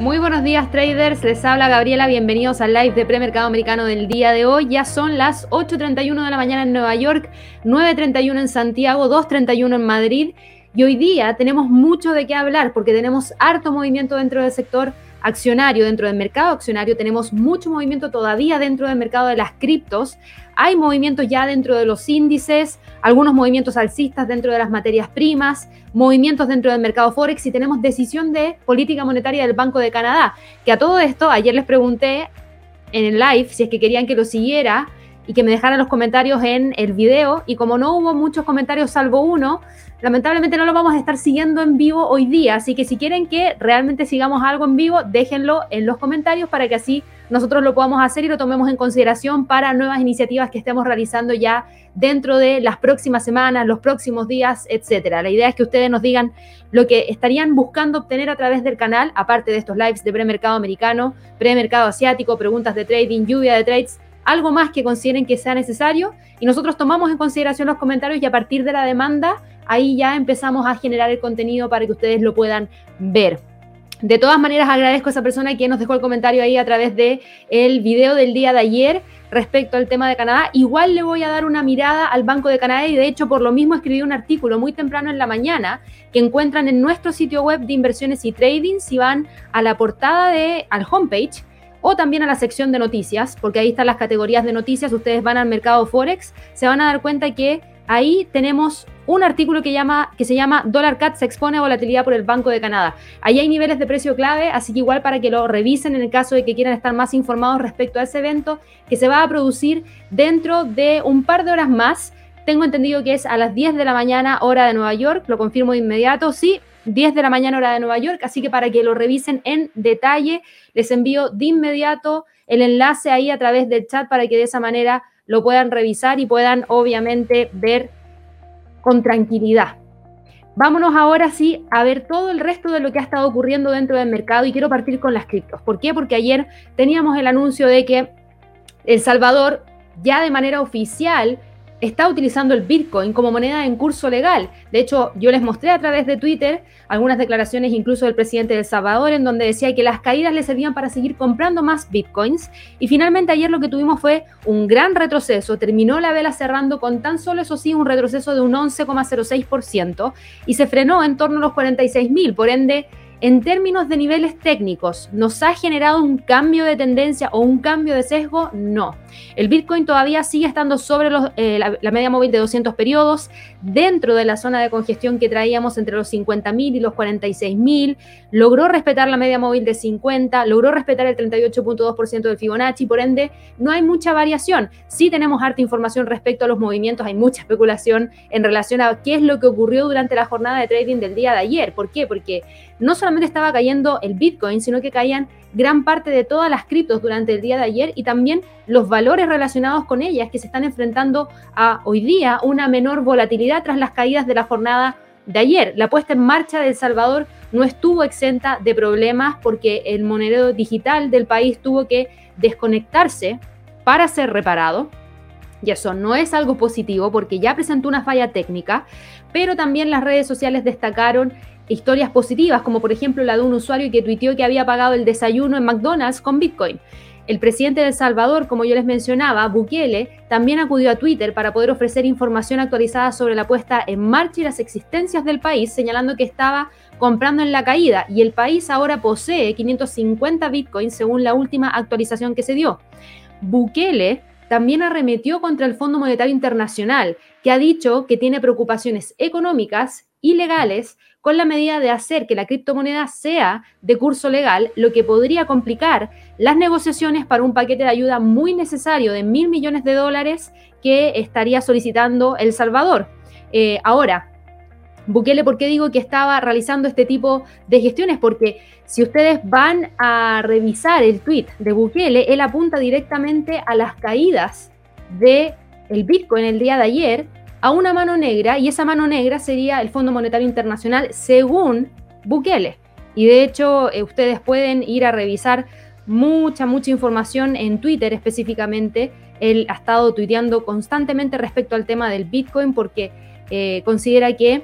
Muy buenos días traders, les habla Gabriela, bienvenidos al live de premercado americano del día de hoy. Ya son las 8.31 de la mañana en Nueva York, 9.31 en Santiago, 2.31 en Madrid. Y hoy día tenemos mucho de qué hablar porque tenemos harto movimiento dentro del sector accionario, dentro del mercado accionario, tenemos mucho movimiento todavía dentro del mercado de las criptos, hay movimientos ya dentro de los índices, algunos movimientos alcistas dentro de las materias primas, movimientos dentro del mercado Forex y tenemos decisión de política monetaria del Banco de Canadá, que a todo esto ayer les pregunté en el live si es que querían que lo siguiera y que me dejaran los comentarios en el video y como no hubo muchos comentarios salvo uno, Lamentablemente no lo vamos a estar siguiendo en vivo hoy día, así que si quieren que realmente sigamos algo en vivo, déjenlo en los comentarios para que así nosotros lo podamos hacer y lo tomemos en consideración para nuevas iniciativas que estemos realizando ya dentro de las próximas semanas, los próximos días, etcétera. La idea es que ustedes nos digan lo que estarían buscando obtener a través del canal, aparte de estos lives de premercado americano, premercado asiático, preguntas de trading, lluvia de trades, algo más que consideren que sea necesario y nosotros tomamos en consideración los comentarios y a partir de la demanda ahí ya empezamos a generar el contenido para que ustedes lo puedan ver. De todas maneras, agradezco a esa persona que nos dejó el comentario ahí a través de el video del día de ayer respecto al tema de Canadá. Igual le voy a dar una mirada al Banco de Canadá y de hecho por lo mismo escribí un artículo muy temprano en la mañana que encuentran en nuestro sitio web de inversiones y trading si van a la portada de al homepage o también a la sección de noticias, porque ahí están las categorías de noticias, ustedes van al mercado Forex, se van a dar cuenta que ahí tenemos un artículo que, llama, que se llama Dollar Cat se expone a volatilidad por el Banco de Canadá. Ahí hay niveles de precio clave, así que igual para que lo revisen en el caso de que quieran estar más informados respecto a ese evento que se va a producir dentro de un par de horas más. Tengo entendido que es a las 10 de la mañana hora de Nueva York, lo confirmo de inmediato, sí, 10 de la mañana hora de Nueva York, así que para que lo revisen en detalle, les envío de inmediato el enlace ahí a través del chat para que de esa manera lo puedan revisar y puedan obviamente ver con tranquilidad. Vámonos ahora sí a ver todo el resto de lo que ha estado ocurriendo dentro del mercado y quiero partir con las criptos. ¿Por qué? Porque ayer teníamos el anuncio de que El Salvador ya de manera oficial está utilizando el Bitcoin como moneda en curso legal. De hecho, yo les mostré a través de Twitter algunas declaraciones incluso del presidente de El Salvador en donde decía que las caídas le servían para seguir comprando más Bitcoins. Y finalmente ayer lo que tuvimos fue un gran retroceso. Terminó la vela cerrando con tan solo, eso sí, un retroceso de un 11,06% y se frenó en torno a los 46 mil. Por ende, en términos de niveles técnicos, ¿nos ha generado un cambio de tendencia o un cambio de sesgo? No. El Bitcoin todavía sigue estando sobre eh, la, media móvil de 200 periodos, dentro de la zona de congestión que traíamos entre los 50.000 y los 46.000. Logró respetar la media móvil de 50, logró respetar el 38.2% del Fibonacci, por ende, no hay mucha variación. Sí tenemos harta información respecto a los movimientos, hay mucha especulación en relación a qué es lo que ocurrió durante la jornada de trading del día de ayer. ¿Por qué? Porque no solamente estaba cayendo el Bitcoin, sino que caían gran parte de todas las criptos durante el día de ayer y también los valores relacionados con ellas que se están enfrentando a hoy día una menor volatilidad tras las caídas de la jornada de ayer. La puesta en marcha de El Salvador no estuvo exenta de problemas porque el monedero digital del país tuvo que desconectarse para ser reparado. Y eso no es algo positivo porque ya presentó una falla técnica, pero también las redes sociales destacaron historias positivas, como por ejemplo la de un usuario que tuiteó que había pagado el desayuno en McDonald's con Bitcoin. El presidente de El Salvador, como yo les mencionaba, Bukele, también acudió a Twitter para poder ofrecer información actualizada sobre la puesta en marcha y las existencias del país, señalando que estaba comprando en la caída y el país ahora posee 550 bitcoins según la última actualización que se dio. Bukele también arremetió contra el Fondo Monetario Internacional, que ha dicho que tiene preocupaciones económicas y legales con la medida de hacer que la criptomoneda sea de curso legal, lo que podría complicar las negociaciones para un paquete de ayuda muy necesario de mil millones de dólares que estaría solicitando El Salvador. Eh, ahora, Bukele, ¿por qué digo que estaba realizando este tipo de gestiones? Porque si ustedes van a revisar el tweet de Bukele, él apunta directamente a las caídas de el Bitcoin el día de ayer a una mano negra y esa mano negra sería el Fondo Monetario Internacional según Bukele. Y de hecho eh, ustedes pueden ir a revisar mucha, mucha información en Twitter específicamente. Él ha estado tuiteando constantemente respecto al tema del Bitcoin porque eh, considera que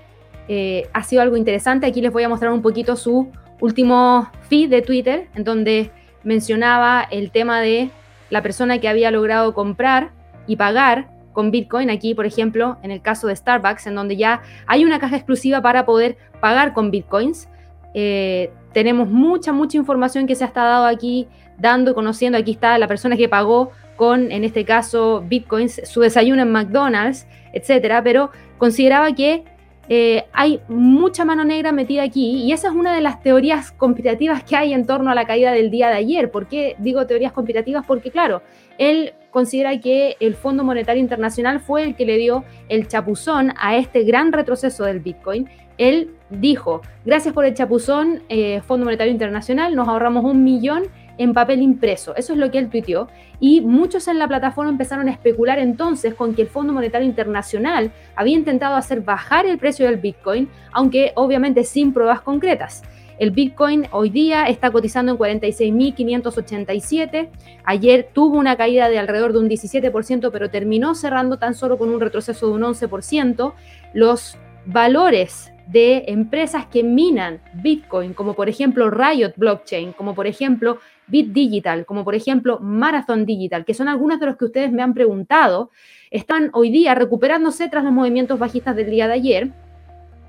eh, ha sido algo interesante. Aquí les voy a mostrar un poquito su último feed de Twitter, en donde mencionaba el tema de la persona que había logrado comprar y pagar con Bitcoin. Aquí, por ejemplo, en el caso de Starbucks, en donde ya hay una caja exclusiva para poder pagar con Bitcoins. Eh, tenemos mucha, mucha información que se ha estado aquí dando conociendo. Aquí está la persona que pagó con, en este caso, Bitcoins, su desayuno en McDonald's, etcétera. Pero consideraba que eh, hay mucha mano negra metida aquí y esa es una de las teorías conspirativas que hay en torno a la caída del día de ayer. ¿Por qué digo teorías conspirativas? Porque claro, él considera que el Fondo Monetario Internacional fue el que le dio el chapuzón a este gran retroceso del Bitcoin. Él dijo, gracias por el chapuzón, eh, Fondo Monetario Internacional, nos ahorramos un millón en papel impreso. Eso es lo que él tuiteó. Y muchos en la plataforma empezaron a especular entonces con que el Fondo Monetario Internacional había intentado hacer bajar el precio del Bitcoin, aunque obviamente sin pruebas concretas. El Bitcoin hoy día está cotizando en 46.587. Ayer tuvo una caída de alrededor de un 17%, pero terminó cerrando tan solo con un retroceso de un 11%. Los valores de empresas que minan Bitcoin, como por ejemplo Riot Blockchain, como por ejemplo Bit Digital, como por ejemplo Marathon Digital, que son algunos de los que ustedes me han preguntado, están hoy día recuperándose tras los movimientos bajistas del día de ayer.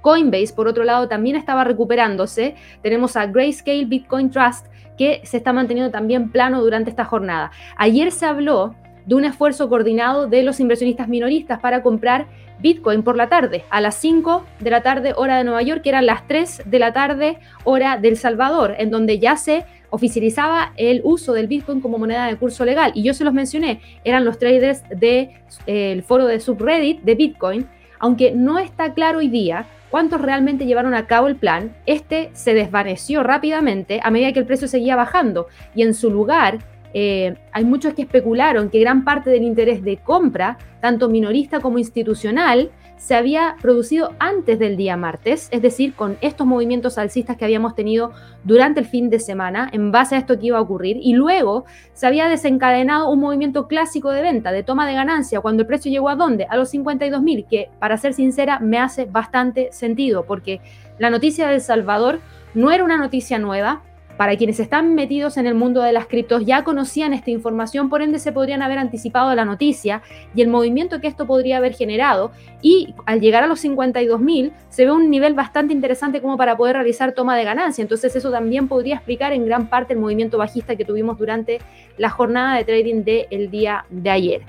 Coinbase, por otro lado, también estaba recuperándose. Tenemos a Grayscale Bitcoin Trust, que se está manteniendo también plano durante esta jornada. Ayer se habló de un esfuerzo coordinado de los inversionistas minoristas para comprar Bitcoin por la tarde, a las 5 de la tarde hora de Nueva York, que eran las 3 de la tarde hora del Salvador, en donde ya se oficializaba el uso del Bitcoin como moneda de curso legal. Y yo se los mencioné, eran los traders del eh, foro de subreddit de Bitcoin, aunque no está claro hoy día cuántos realmente llevaron a cabo el plan, este se desvaneció rápidamente a medida que el precio seguía bajando y en su lugar eh, hay muchos que especularon que gran parte del interés de compra, tanto minorista como institucional, se había producido antes del día martes, es decir, con estos movimientos alcistas que habíamos tenido durante el fin de semana, en base a esto que iba a ocurrir, y luego se había desencadenado un movimiento clásico de venta, de toma de ganancia, cuando el precio llegó a dónde? A los 52 mil, que para ser sincera me hace bastante sentido, porque la noticia de El Salvador no era una noticia nueva, para quienes están metidos en el mundo de las criptos ya conocían esta información, por ende se podrían haber anticipado la noticia y el movimiento que esto podría haber generado. Y al llegar a los 52.000 se ve un nivel bastante interesante como para poder realizar toma de ganancia. Entonces eso también podría explicar en gran parte el movimiento bajista que tuvimos durante la jornada de trading del día de ayer.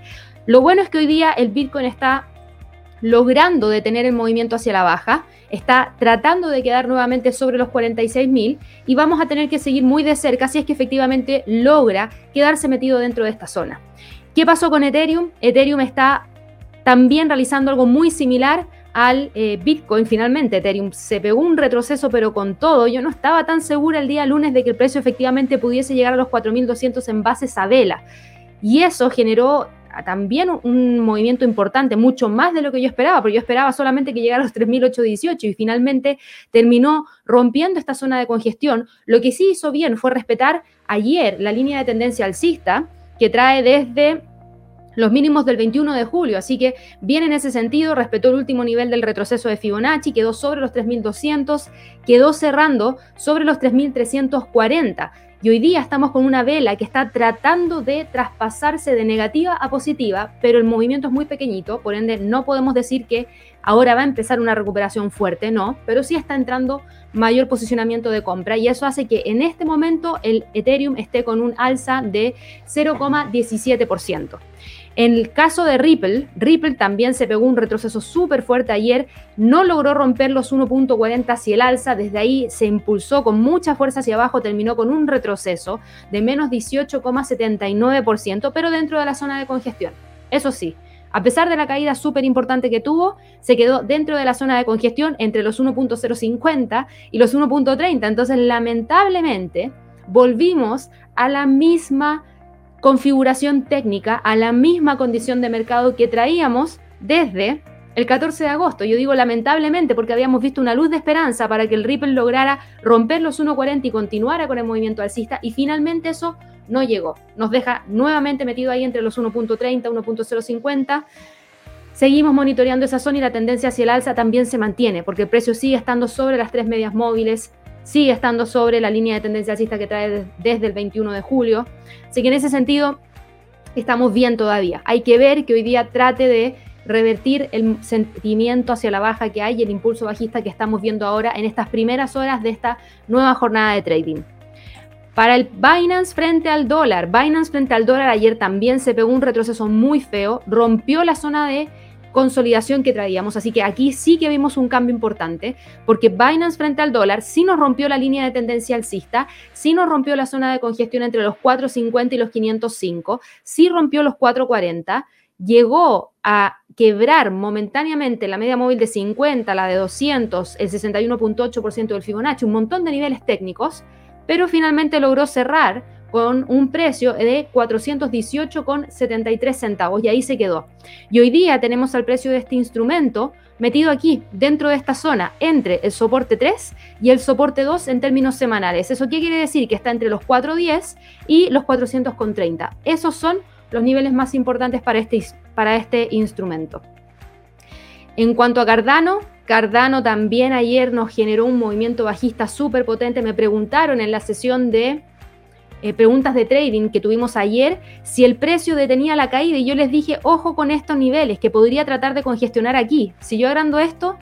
Lo bueno es que hoy día el Bitcoin está logrando detener el movimiento hacia la baja, está tratando de quedar nuevamente sobre los 46.000 y vamos a tener que seguir muy de cerca si es que efectivamente logra quedarse metido dentro de esta zona. ¿Qué pasó con Ethereum? Ethereum está también realizando algo muy similar al eh, Bitcoin finalmente. Ethereum se pegó un retroceso, pero con todo, yo no estaba tan segura el día lunes de que el precio efectivamente pudiese llegar a los 4.200 en base a vela. Y eso generó también un movimiento importante, mucho más de lo que yo esperaba, porque yo esperaba solamente que llegara a los 3.818 y finalmente terminó rompiendo esta zona de congestión. Lo que sí hizo bien fue respetar ayer la línea de tendencia alcista que trae desde los mínimos del 21 de julio, así que bien en ese sentido, respetó el último nivel del retroceso de Fibonacci, quedó sobre los 3.200, quedó cerrando sobre los 3.340. Y hoy día estamos con una vela que está tratando de traspasarse de negativa a positiva, pero el movimiento es muy pequeñito, por ende no podemos decir que ahora va a empezar una recuperación fuerte, no, pero sí está entrando mayor posicionamiento de compra y eso hace que en este momento el Ethereum esté con un alza de 0,17%. En el caso de Ripple, Ripple también se pegó un retroceso súper fuerte ayer, no logró romper los 1.40 hacia el alza, desde ahí se impulsó con mucha fuerza hacia abajo, terminó con un retroceso de menos 18,79%, pero dentro de la zona de congestión. Eso sí, a pesar de la caída súper importante que tuvo, se quedó dentro de la zona de congestión entre los 1.050 y los 1.30. Entonces, lamentablemente, volvimos a la misma configuración técnica a la misma condición de mercado que traíamos desde el 14 de agosto. Yo digo lamentablemente porque habíamos visto una luz de esperanza para que el Ripple lograra romper los 1.40 y continuara con el movimiento alcista y finalmente eso no llegó. Nos deja nuevamente metido ahí entre los 1.30, 1.050. Seguimos monitoreando esa zona y la tendencia hacia el alza también se mantiene porque el precio sigue estando sobre las tres medias móviles sigue estando sobre la línea de tendencia alcista que trae desde el 21 de julio. Así que en ese sentido estamos bien todavía. Hay que ver que hoy día trate de revertir el sentimiento hacia la baja que hay y el impulso bajista que estamos viendo ahora en estas primeras horas de esta nueva jornada de trading. Para el Binance frente al dólar, Binance frente al dólar ayer también se pegó un retroceso muy feo, rompió la zona de consolidación que traíamos. Así que aquí sí que vimos un cambio importante, porque Binance frente al dólar sí nos rompió la línea de tendencia alcista, sí nos rompió la zona de congestión entre los 4.50 y los 505, sí rompió los 4.40, llegó a quebrar momentáneamente la media móvil de 50, la de 200, el 61.8% del Fibonacci, un montón de niveles técnicos, pero finalmente logró cerrar con un precio de 418,73 centavos y ahí se quedó. Y hoy día tenemos al precio de este instrumento metido aquí, dentro de esta zona, entre el soporte 3 y el soporte 2 en términos semanales. ¿Eso qué quiere decir? Que está entre los 410 y los 430. Esos son los niveles más importantes para este, para este instrumento. En cuanto a Cardano, Cardano también ayer nos generó un movimiento bajista súper potente. Me preguntaron en la sesión de eh, preguntas de trading que tuvimos ayer, si el precio detenía la caída y yo les dije, ojo con estos niveles, que podría tratar de congestionar aquí. Si yo agrando esto,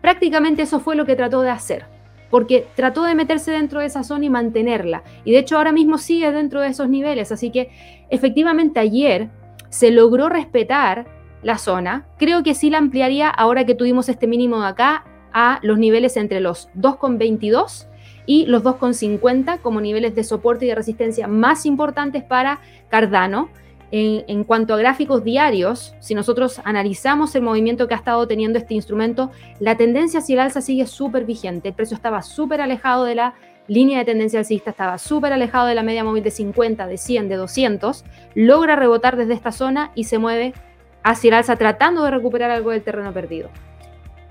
prácticamente eso fue lo que trató de hacer, porque trató de meterse dentro de esa zona y mantenerla. Y de hecho ahora mismo sigue dentro de esos niveles, así que efectivamente ayer se logró respetar la zona. Creo que sí la ampliaría ahora que tuvimos este mínimo de acá a los niveles entre los 2,22 y los 2,50 como niveles de soporte y de resistencia más importantes para Cardano. En, cuanto a gráficos diarios, si nosotros analizamos el movimiento que ha estado teniendo este instrumento, la tendencia hacia el alza sigue súper vigente. El precio estaba súper alejado de la línea de tendencia alcista, estaba súper alejado de la media móvil de 50, de 100, de 200. Logra rebotar desde esta zona y se mueve hacia el alza tratando de recuperar algo del terreno perdido.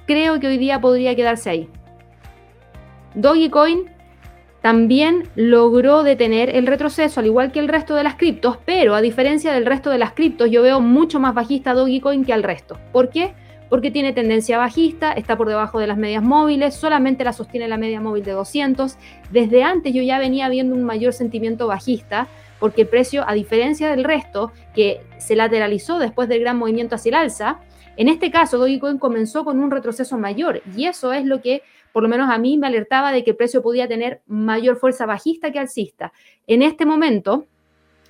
Creo que hoy día podría quedarse ahí. Dogecoin también logró detener el retroceso, al igual que el resto de las criptos, pero a diferencia del resto de las criptos, yo veo mucho más bajista Dogecoin que al resto. ¿Por qué? Porque tiene tendencia bajista, está por debajo de las medias móviles, solamente la sostiene la media móvil de 200. Desde antes yo ya venía viendo un mayor sentimiento bajista, porque el precio, a diferencia del resto, que se lateralizó después del gran movimiento hacia el alza, en este caso Dogecoin comenzó con un retroceso mayor y eso es lo que por lo menos a mí me alertaba de que el precio podía tener mayor fuerza bajista que alcista. En este momento,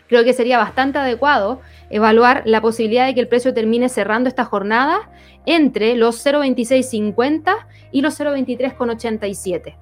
creo que sería bastante adecuado evaluar la posibilidad de que el precio termine cerrando esta jornada entre los 0.2650 y los 0.2387.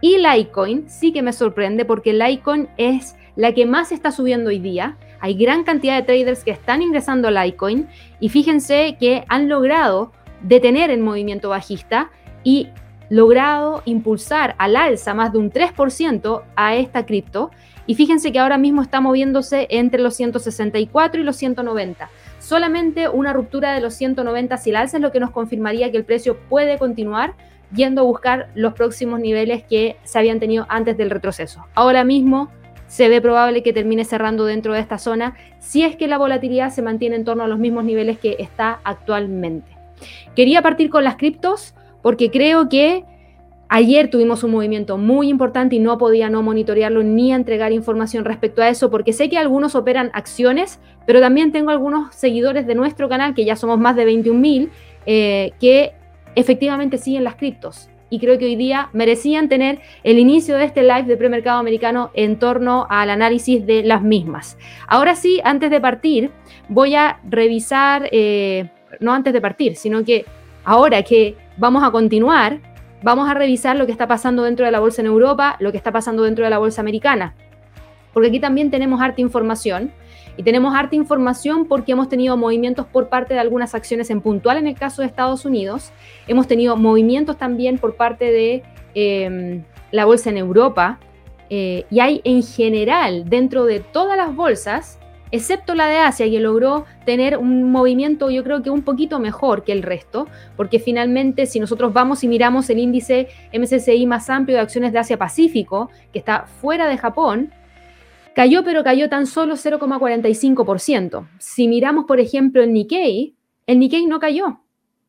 Y Litecoin sí que me sorprende porque Litecoin es la que más está subiendo hoy día. Hay gran cantidad de traders que están ingresando a Litecoin y fíjense que han logrado detener el movimiento bajista y logrado impulsar al alza más de un 3% a esta cripto. Y fíjense que ahora mismo está moviéndose entre los 164 y los 190. Solamente una ruptura de los 190 si el alza es lo que nos confirmaría que el precio puede continuar yendo a buscar los próximos niveles que se habían tenido antes del retroceso. Ahora mismo se ve probable que termine cerrando dentro de esta zona si es que la volatilidad se mantiene en torno a los mismos niveles que está actualmente. Quería partir con las criptos porque creo que ayer tuvimos un movimiento muy importante y no podía no monitorearlo ni entregar información respecto a eso, porque sé que algunos operan acciones, pero también tengo algunos seguidores de nuestro canal, que ya somos más de 21.000, eh, que efectivamente siguen las criptos. Y creo que hoy día merecían tener el inicio de este live de premercado americano en torno al análisis de las mismas. Ahora sí, antes de partir, voy a revisar, eh, no antes de partir, sino que ahora que vamos a continuar, vamos a revisar lo que está pasando dentro de la bolsa en Europa, lo que está pasando dentro de la bolsa americana. Porque aquí también tenemos harta información. Y tenemos harta información porque hemos tenido movimientos por parte de algunas acciones en puntual en el caso de Estados Unidos. Hemos tenido movimientos también por parte de em, la bolsa en Europa. Eh, y hay en general dentro de todas las bolsas excepto la de Asia, que logró tener un movimiento yo creo que un poquito mejor que el resto, porque finalmente si nosotros vamos y miramos el índice MSCI más amplio de acciones de Asia-Pacífico, que está fuera de Japón, cayó pero cayó tan solo 0,45%. Si miramos por ejemplo el Nikkei, el Nikkei no cayó.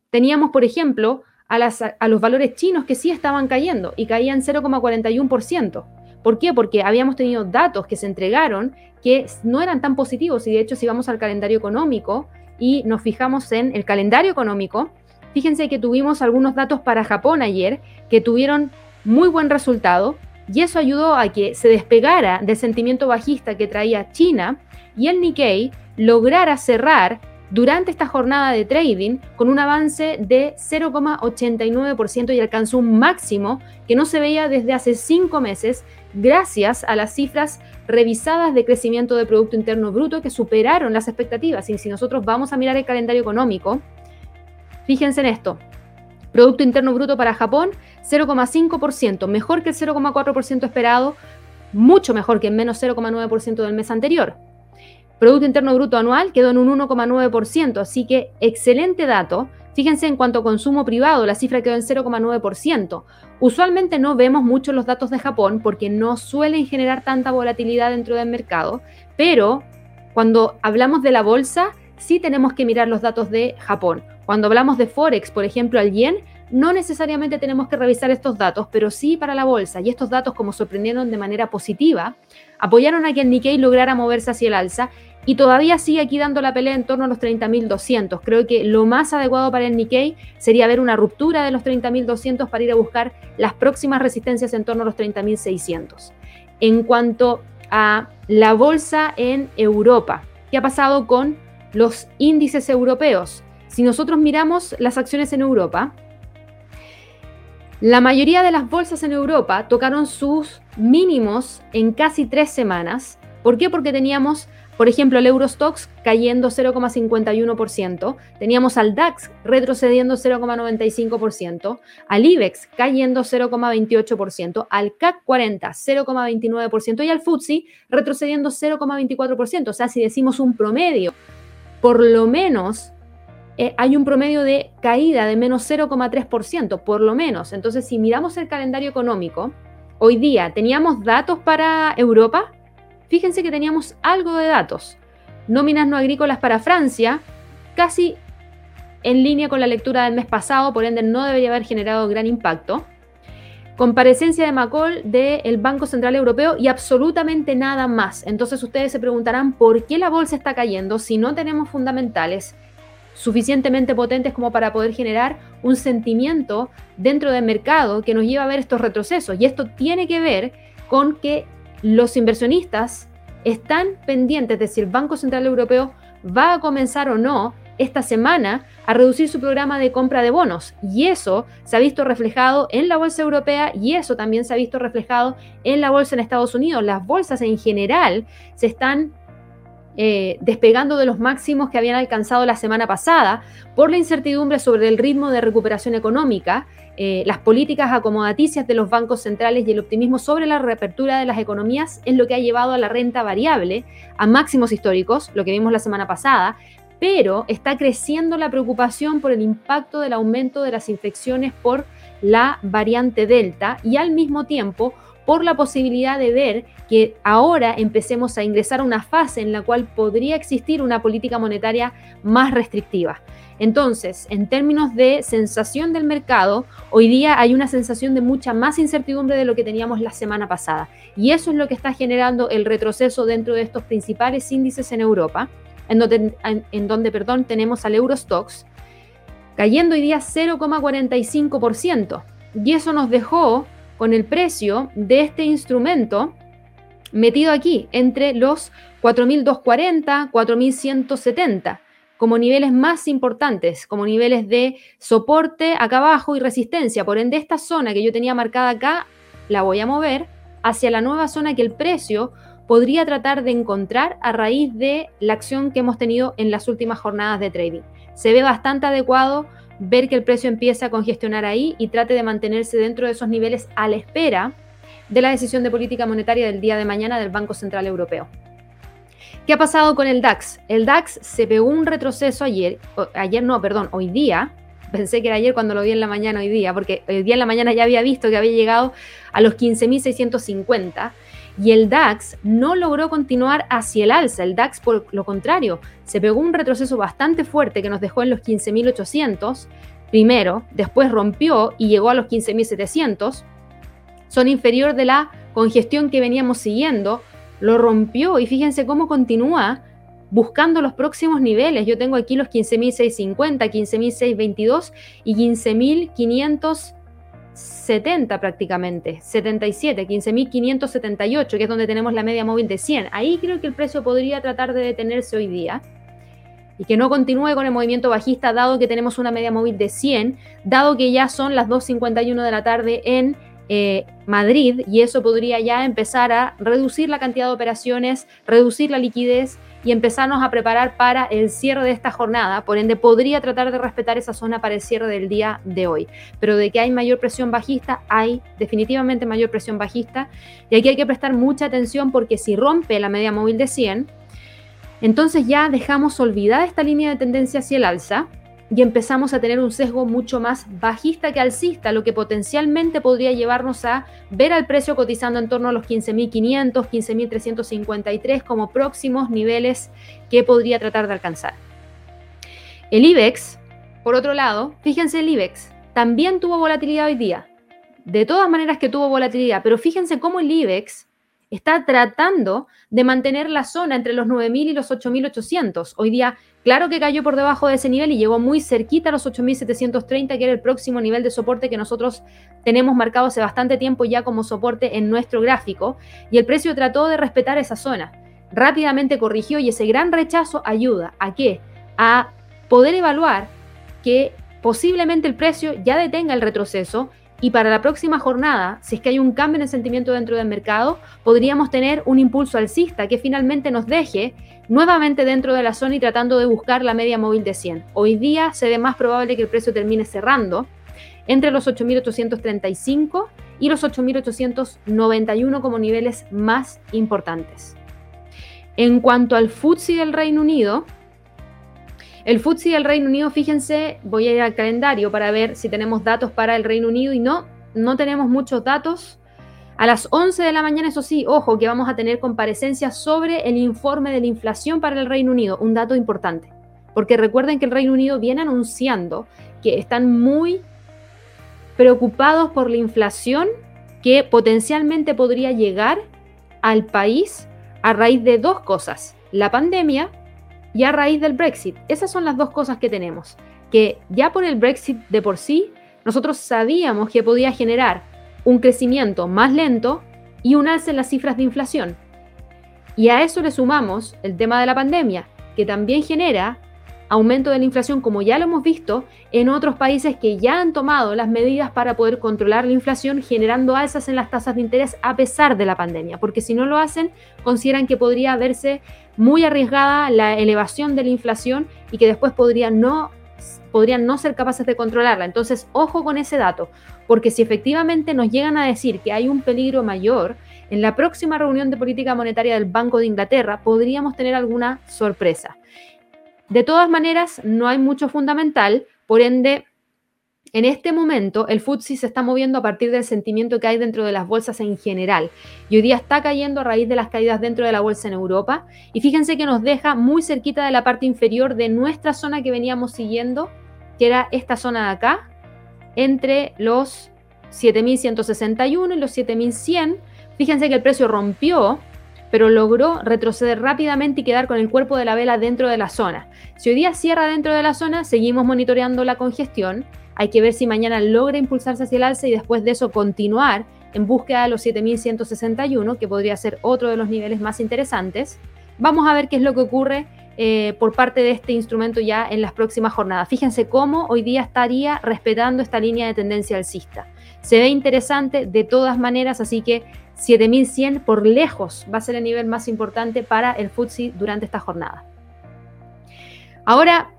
Teníamos por ejemplo a, los valores chinos que sí estaban cayendo y caían 0,41%. ¿Por qué? Porque habíamos tenido datos que se entregaron que no eran tan positivos y de hecho si vamos al calendario económico y nos fijamos en el calendario económico, fíjense que tuvimos algunos datos para Japón ayer que tuvieron muy buen resultado y eso ayudó a que se despegara del sentimiento bajista que traía China y el Nikkei lograra cerrar durante esta jornada de trading con un avance de 0,89% y alcanzó un máximo que no se veía desde hace cinco meses gracias a las cifras revisadas de crecimiento de Producto Interno Bruto que superaron las expectativas. Y si nosotros vamos a mirar el calendario económico, fíjense en esto. Producto Interno Bruto para Japón, 0,5%, mejor que el 0,4% esperado, mucho mejor que el menos 0,9% del mes anterior. Producto Interno Bruto anual quedó en un 1,9%, así que excelente dato. Fíjense en cuanto a consumo privado, la cifra quedó en 0,9%. Usualmente no vemos mucho los datos de Japón porque no suelen generar tanta volatilidad dentro del mercado, pero cuando hablamos de la bolsa, sí tenemos que mirar los datos de Japón. Cuando hablamos de Forex, por ejemplo, al yen, no necesariamente tenemos que revisar estos datos, pero sí para la bolsa. Y estos datos, como sorprendieron de manera positiva, apoyaron a que el Nikkei lograra moverse hacia el alza y todavía sigue aquí dando la pelea en torno a los 30.200. Creo que lo más adecuado para el Nikkei sería ver una ruptura de los 30.200 para ir a buscar las próximas resistencias en torno a los 30.600. En cuanto a la bolsa en Europa, ¿qué ha pasado con los índices europeos? Si nosotros miramos las acciones en Europa, la mayoría de las bolsas en Europa tocaron sus mínimos en casi tres semanas. ¿Por qué? Porque teníamos por ejemplo, el Eurostox cayendo 0,51%, teníamos al DAX retrocediendo 0,95%, al IBEX cayendo 0,28%, al CAC 40 0,29% y al FTSE retrocediendo 0,24%. O sea, si decimos un promedio, por lo menos eh, hay un promedio de caída de menos 0,3%, por lo menos. Entonces, si miramos el calendario económico, hoy día teníamos datos para Europa, fíjense que teníamos algo de datos. Nóminas no agrícolas para Francia, casi en línea con la lectura del mes pasado, por ende no debería haber generado gran impacto. Comparecencia de Macol del Banco Central Europeo y absolutamente nada más. Entonces ustedes se preguntarán por qué la bolsa está cayendo si no tenemos fundamentales suficientemente potentes como para poder generar un sentimiento dentro del mercado que nos lleva a ver estos retrocesos. Y esto tiene que ver con que los inversionistas están pendientes de si el Banco Central Europeo va a comenzar o no esta semana a reducir su programa de compra de bonos. Y eso se ha visto reflejado en la bolsa europea y eso también se ha visto reflejado en la bolsa en Estados Unidos. Las bolsas en general se están eh, despegando de los máximos que habían alcanzado la semana pasada por la incertidumbre sobre el ritmo de recuperación económica eh, las políticas acomodaticias de los bancos centrales y el optimismo sobre la reapertura de las economías es lo que ha llevado a la renta variable a máximos históricos, lo que vimos la semana pasada, pero está creciendo la preocupación por el impacto del aumento de las infecciones por la variante Delta y al mismo tiempo por la posibilidad de ver que ahora empecemos a ingresar a una fase en la cual podría existir una política monetaria más restrictiva. Entonces, en términos de sensación del mercado, hoy día hay una sensación de mucha más incertidumbre de lo que teníamos la semana pasada. Y eso es lo que está generando el retroceso dentro de estos principales índices en Europa, en donde, perdón, tenemos al Eurostox cayendo hoy día 0,45%. Y eso nos dejó con el precio de este instrumento metido aquí entre los 4.240, 4.170 como niveles más importantes, como niveles de soporte acá abajo y resistencia. Por ende, esta zona que yo tenía marcada acá, la voy a mover hacia la nueva zona que el precio podría tratar de encontrar a raíz de la acción que hemos tenido en las últimas jornadas de trading. Se ve bastante adecuado ver que el precio empieza a congestionar ahí y trate de mantenerse dentro de esos niveles a la espera de la decisión de política monetaria del día de mañana del Banco Central Europeo. ¿Qué ha pasado con el DAX? El DAX se pegó un retroceso ayer, ayer no, perdón, hoy día. Pensé que era ayer cuando lo vi en la mañana hoy día, porque hoy día en la mañana ya había visto que había llegado a los 15.650 y el DAX no logró continuar hacia el alza. El DAX, por lo contrario, se pegó un retroceso bastante fuerte que nos dejó en los 15.800 primero, después rompió y llegó a los 15.700, son inferior de la congestión que veníamos siguiendo, lo rompió y fíjense cómo continúa buscando los próximos niveles. Yo tengo aquí los 15.650, 15.622 y 15.570 prácticamente, 77, 15.578, que es donde tenemos la media móvil de 100. Ahí creo que el precio podría tratar de detenerse hoy día y que no continúe con el movimiento bajista dado que tenemos una media móvil de 100, dado que ya son las 2.51 de la tarde en eh, Madrid y eso podría ya empezar a reducir la cantidad de operaciones, reducir la liquidez y empezarnos a preparar para el cierre de esta jornada. Por ende, podría tratar de respetar esa zona para el cierre del día de hoy. Pero de que hay mayor presión bajista, hay definitivamente mayor presión bajista. Y aquí hay que prestar mucha atención porque si rompe la media móvil de 100, entonces ya dejamos olvidada esta línea de tendencia hacia el alza y empezamos a tener un sesgo mucho más bajista que alcista, lo que potencialmente podría llevarnos a ver al precio cotizando en torno a los 15.500, 15.353 como próximos niveles que podría tratar de alcanzar. El IBEX, por otro lado, fíjense el IBEX, también tuvo volatilidad hoy día. De todas maneras que tuvo volatilidad, pero fíjense cómo el IBEX está tratando de mantener la zona entre los 9.000 y los 8.800. Hoy día, claro que cayó por debajo de ese nivel y llegó muy cerquita a los 8.730, que era el próximo nivel de soporte que nosotros tenemos marcado hace bastante tiempo ya como soporte en nuestro gráfico. Y el precio trató de respetar esa zona. Rápidamente corrigió y ese gran rechazo ayuda a qué? A poder evaluar que posiblemente el precio ya detenga el retroceso y para la próxima jornada, si es que hay un cambio en el sentimiento dentro del mercado, podríamos tener un impulso alcista que finalmente nos deje nuevamente dentro de la zona y tratando de buscar la media móvil de 100. Hoy día se ve más probable que el precio termine cerrando entre los 8.835 y los 8.891 como niveles más importantes. En cuanto al FTSE del Reino Unido, el FTSE del Reino Unido, fíjense, voy a ir al calendario para ver si tenemos datos para el Reino Unido y no, no tenemos muchos datos. A las 11 de la mañana, eso sí, ojo, que vamos a tener comparecencias sobre el informe de la inflación para el Reino Unido, un dato importante. Porque recuerden que el Reino Unido viene anunciando que están muy preocupados por la inflación que potencialmente podría llegar al país a raíz de dos cosas, la pandemia y a raíz del Brexit. Esas son las dos cosas que tenemos, que ya por el Brexit de por sí, nosotros sabíamos que podía generar un crecimiento más lento y un alza en las cifras de inflación. Y a eso le sumamos el tema de la pandemia, que también genera aumento de la inflación, como ya lo hemos visto en otros países que ya han tomado las medidas para poder controlar la inflación, generando alzas en las tasas de interés a pesar de la pandemia, porque si no lo hacen, consideran que podría verse muy arriesgada la elevación de la inflación y que después podrían no, podrían no ser capaces de controlarla. Entonces, ojo con ese dato, porque si efectivamente nos llegan a decir que hay un peligro mayor, en la próxima reunión de política monetaria del Banco de Inglaterra podríamos tener alguna sorpresa. De todas maneras, no hay mucho fundamental, por ende, en este momento el FTSE se está moviendo a partir del sentimiento que hay dentro de las bolsas en general. Y hoy día está cayendo a raíz de las caídas dentro de la bolsa en Europa. Y fíjense que nos deja muy cerquita de la parte inferior de nuestra zona que veníamos siguiendo, que era esta zona de acá, entre los 7161 y los 7100. Fíjense que el precio rompió pero logró retroceder rápidamente y quedar con el cuerpo de la vela dentro de la zona. Si hoy día cierra dentro de la zona, seguimos monitoreando la congestión. Hay que ver si mañana logra impulsarse hacia el alza y después de eso continuar en búsqueda de los 7161, que podría ser otro de los niveles más interesantes. Vamos a ver qué es lo que ocurre eh, por parte de este instrumento ya en las próximas jornadas. Fíjense cómo hoy día estaría respetando esta línea de tendencia alcista. Se ve interesante de todas maneras, así que 7100 por lejos va a ser el nivel más importante para el FTSE durante esta jornada. Ahora,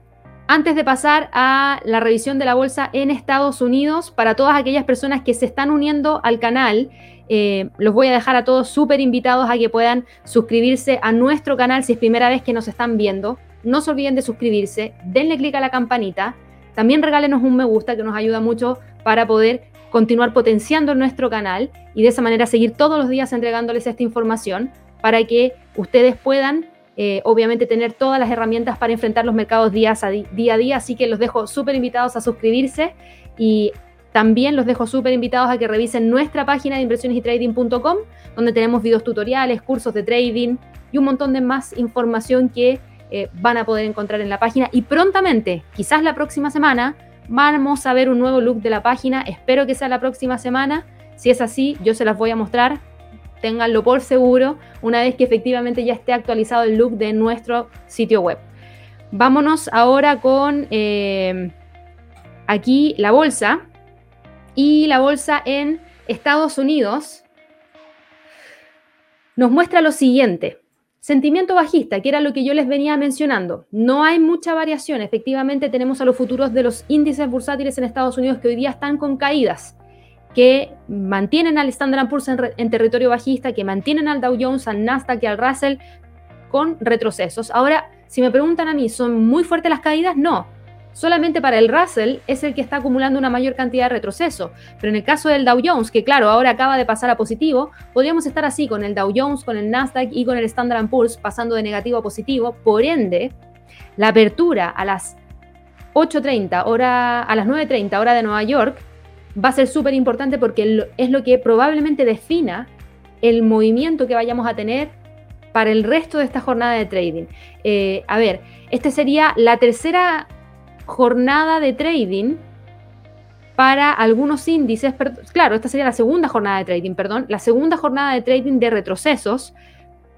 antes de pasar a la revisión de la bolsa en Estados Unidos, para todas aquellas personas que se están uniendo al canal, eh, los voy a dejar a todos súper invitados a que puedan suscribirse a nuestro canal si es primera vez que nos están viendo. No se olviden de suscribirse, denle clic a la campanita, también regálenos un me gusta que nos ayuda mucho para poder continuar potenciando nuestro canal y de esa manera seguir todos los días entregándoles esta información para que ustedes puedan eh, obviamente tener todas las herramientas para enfrentar los mercados día a día, así que los dejo súper invitados a suscribirse y también los dejo súper invitados a que revisen nuestra página de inversionesytrading.com, donde tenemos videos tutoriales, cursos de trading y un montón de más información que eh, van a poder encontrar en la página. Y prontamente, quizás la próxima semana, vamos a ver un nuevo look de la página. Espero que sea la próxima semana. Si es así, yo se las voy a mostrar. Ténganlo por seguro una vez que efectivamente ya esté actualizado el look de nuestro sitio web. Vámonos ahora con eh, aquí la bolsa y la bolsa en Estados Unidos nos muestra lo siguiente. Sentimiento bajista, que era lo que yo les venía mencionando. No hay mucha variación. Efectivamente, tenemos a los futuros de los índices bursátiles en Estados Unidos que hoy día están con caídas, que mantienen al Standard Poor's en, en territorio bajista, que mantienen al Dow Jones, al Nasdaq y al Russell con retrocesos. Ahora, si me preguntan a mí, ¿son muy fuertes las caídas? No solamente para el Russell es el que está acumulando una mayor cantidad de retroceso. Pero en el caso del Dow Jones, que claro, ahora acaba de pasar a positivo, podríamos estar así con el Dow Jones, con el Nasdaq y con el Standard Poor's pasando de negativo a positivo. Por ende, la apertura a las 8.30, hora, a las 9.30 hora de Nueva York, va a ser súper importante porque es lo que probablemente defina el movimiento que vayamos a tener para el resto de esta jornada de trading. Eh, a ver, esta sería la tercera jornada de trading para algunos índices, claro, esta sería la segunda jornada de trading, perdón, la segunda jornada de trading de retrocesos,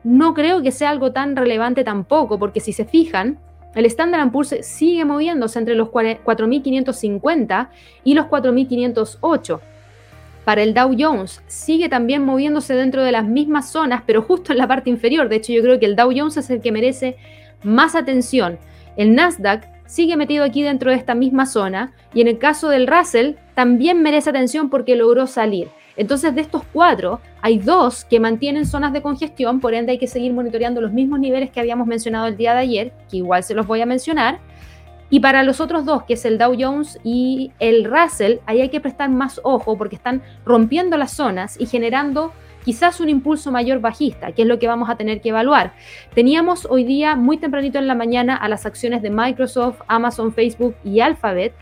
no creo que sea algo tan relevante tampoco, porque si se fijan, el Standard Poor's sigue moviéndose entre los 4.550 y los 4.508. Para el Dow Jones sigue también moviéndose dentro de las mismas zonas, pero justo en la parte inferior. De hecho, yo creo que el Dow Jones es el que merece más atención. El Nasdaq sigue metido aquí dentro de esta misma zona y en el caso del Russell también merece atención porque logró salir. Entonces de estos cuatro hay dos que mantienen zonas de congestión, por ende hay que seguir monitoreando los mismos niveles que habíamos mencionado el día de ayer, que igual se los voy a mencionar. Y para los otros dos, que es el Dow Jones y el Russell, ahí hay que prestar más ojo porque están rompiendo las zonas y generando quizás un impulso mayor bajista, que es lo que vamos a tener que evaluar. Teníamos hoy día muy tempranito en la mañana a las acciones de Microsoft, Amazon, Facebook y Alphabet,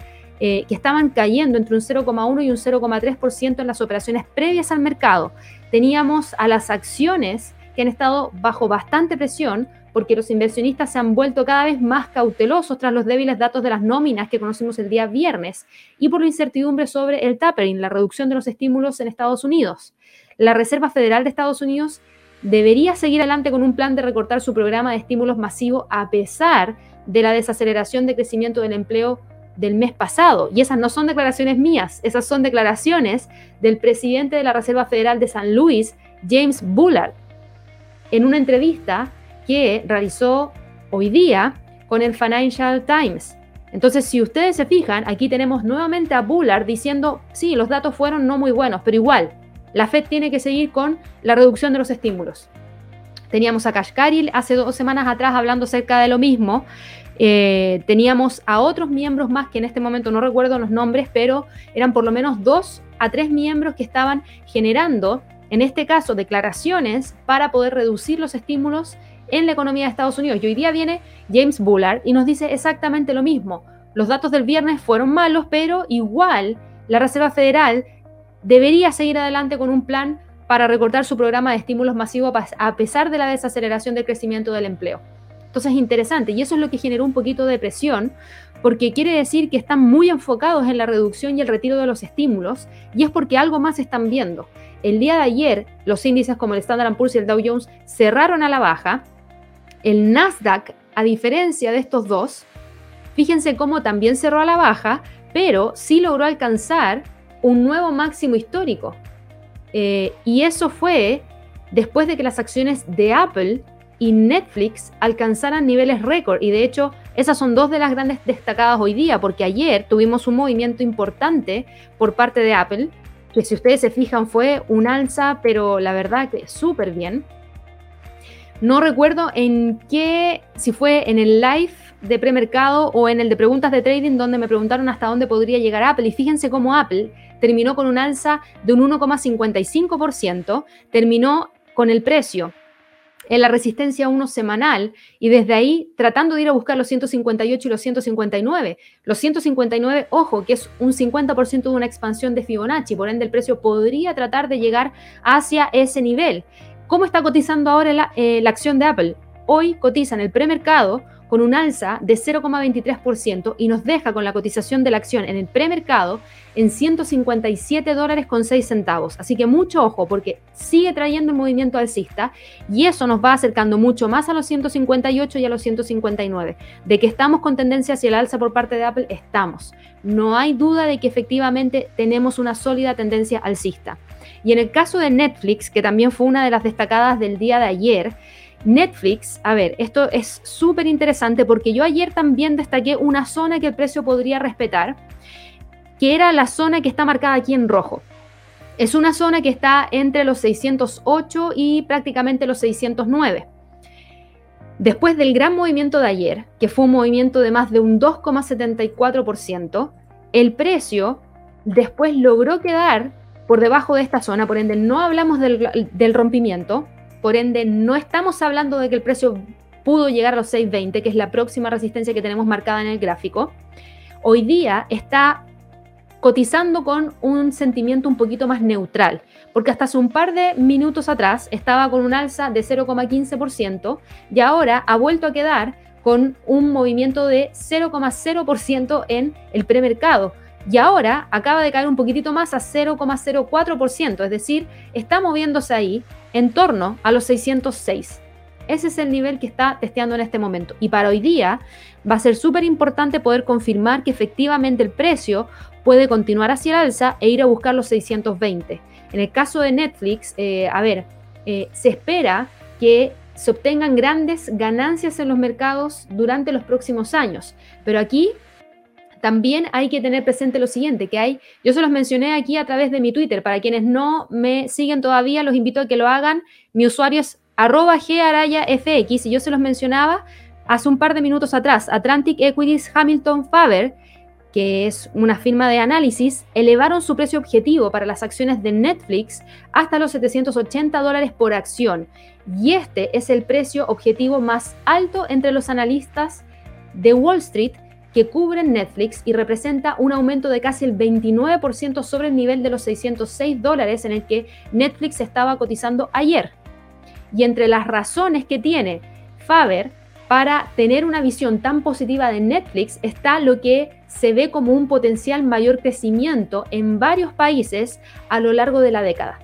eh, que estaban cayendo entre un 0,1 y un 0,3% en las operaciones previas al mercado. Teníamos a las acciones que han estado bajo bastante presión porque los inversionistas se han vuelto cada vez más cautelosos tras los débiles datos de las nóminas que conocimos el día viernes y por la incertidumbre sobre el tapering, la reducción de los estímulos en Estados Unidos la Reserva Federal de Estados Unidos debería seguir adelante con un plan de recortar su programa de estímulos masivo a pesar de la desaceleración de crecimiento del empleo del mes pasado. Y esas no son declaraciones mías, esas son declaraciones del presidente de la Reserva Federal de San Luis, James Bullard, en una entrevista que realizó hoy día con el Financial Times. Entonces, si ustedes se fijan, aquí tenemos nuevamente a Bullard diciendo, sí, los datos fueron no muy buenos, pero igual, la Fed tiene que seguir con la reducción de los estímulos. Teníamos a Kashkari hace dos semanas atrás hablando acerca de lo mismo. Eh, teníamos a otros miembros más que en este momento no recuerdo los nombres, pero eran por lo menos dos a tres miembros que estaban generando, en este caso, declaraciones para poder reducir los estímulos en la economía de Estados Unidos. Y hoy día viene James Bullard y nos dice exactamente lo mismo. Los datos del viernes fueron malos, pero igual la Reserva Federal debería seguir adelante con un plan para recortar su programa de estímulos masivos a pesar de la desaceleración del crecimiento del empleo. Entonces es interesante y eso es lo que generó un poquito de presión porque quiere decir que están muy enfocados en la reducción y el retiro de los estímulos y es porque algo más están viendo. El día de ayer los índices como el Standard Poor's y el Dow Jones cerraron a la baja. El Nasdaq, a diferencia de estos dos, fíjense cómo también cerró a la baja, pero sí logró alcanzar un nuevo máximo histórico. Eh, y eso fue después de que las acciones de Apple y Netflix alcanzaran niveles récord. Y de hecho, esas son dos de las grandes destacadas hoy día, porque ayer tuvimos un movimiento importante por parte de Apple, que si ustedes se fijan fue un alza, pero la verdad que súper bien. No recuerdo en qué, si fue en el live de premercado o en el de preguntas de trading, donde me preguntaron hasta dónde podría llegar Apple. Y fíjense cómo Apple terminó con un alza de un 1,55%, terminó con el precio en la resistencia 1 semanal y desde ahí tratando de ir a buscar los 158 y los 159. Los 159, ojo, que es un 50% de una expansión de Fibonacci, por ende el precio podría tratar de llegar hacia ese nivel. ¿Cómo está cotizando ahora la, eh, la acción de Apple? Hoy cotiza en el premercado con un alza de 0,23% y nos deja con la cotización de la acción en el premercado en 157 dólares con 6 centavos. Así que mucho ojo porque sigue trayendo el movimiento alcista y eso nos va acercando mucho más a los 158 y a los 159. De que estamos con tendencia hacia el alza por parte de Apple, estamos. No hay duda de que efectivamente tenemos una sólida tendencia alcista. Y en el caso de Netflix, que también fue una de las destacadas del día de ayer, Netflix, a ver, esto es súper interesante porque yo ayer también destaqué una zona que el precio podría respetar, que era la zona que está marcada aquí en rojo. Es una zona que está entre los 608 y prácticamente los 609. Después del gran movimiento de ayer, que fue un movimiento de más de un 2,74%, el precio después logró quedar por debajo de esta zona, por ende no hablamos del, del rompimiento, por ende, no estamos hablando de que el precio pudo llegar a los 6.20, que es la próxima resistencia que tenemos marcada en el gráfico. Hoy día está cotizando con un sentimiento un poquito más neutral, porque hasta hace un par de minutos atrás estaba con un alza de 0,15% y ahora ha vuelto a quedar con un movimiento de 0,0% en el premercado. Y ahora acaba de caer un poquitito más a 0,04%, es decir, está moviéndose ahí en torno a los 606. Ese es el nivel que está testeando en este momento. Y para hoy día va a ser súper importante poder confirmar que efectivamente el precio puede continuar hacia el alza e ir a buscar los 620. En el caso de Netflix, eh, a ver, eh, se espera que se obtengan grandes ganancias en los mercados durante los próximos años. Pero aquí también hay que tener presente lo siguiente, que hay, yo se los mencioné aquí a través de mi Twitter, para quienes no me siguen todavía, los invito a que lo hagan, mi usuario es arroba garayafx y yo se los mencionaba hace un par de minutos atrás, Atlantic Equities Hamilton Faber, que es una firma de análisis, elevaron su precio objetivo para las acciones de Netflix hasta los 780 dólares por acción. Y este es el precio objetivo más alto entre los analistas de Wall Street que cubren Netflix y representa un aumento de casi el 29% sobre el nivel de los 606 dólares en el que Netflix estaba cotizando ayer. Y entre las razones que tiene Faber para tener una visión tan positiva de Netflix está lo que se ve como un potencial mayor crecimiento en varios países a lo largo de la década.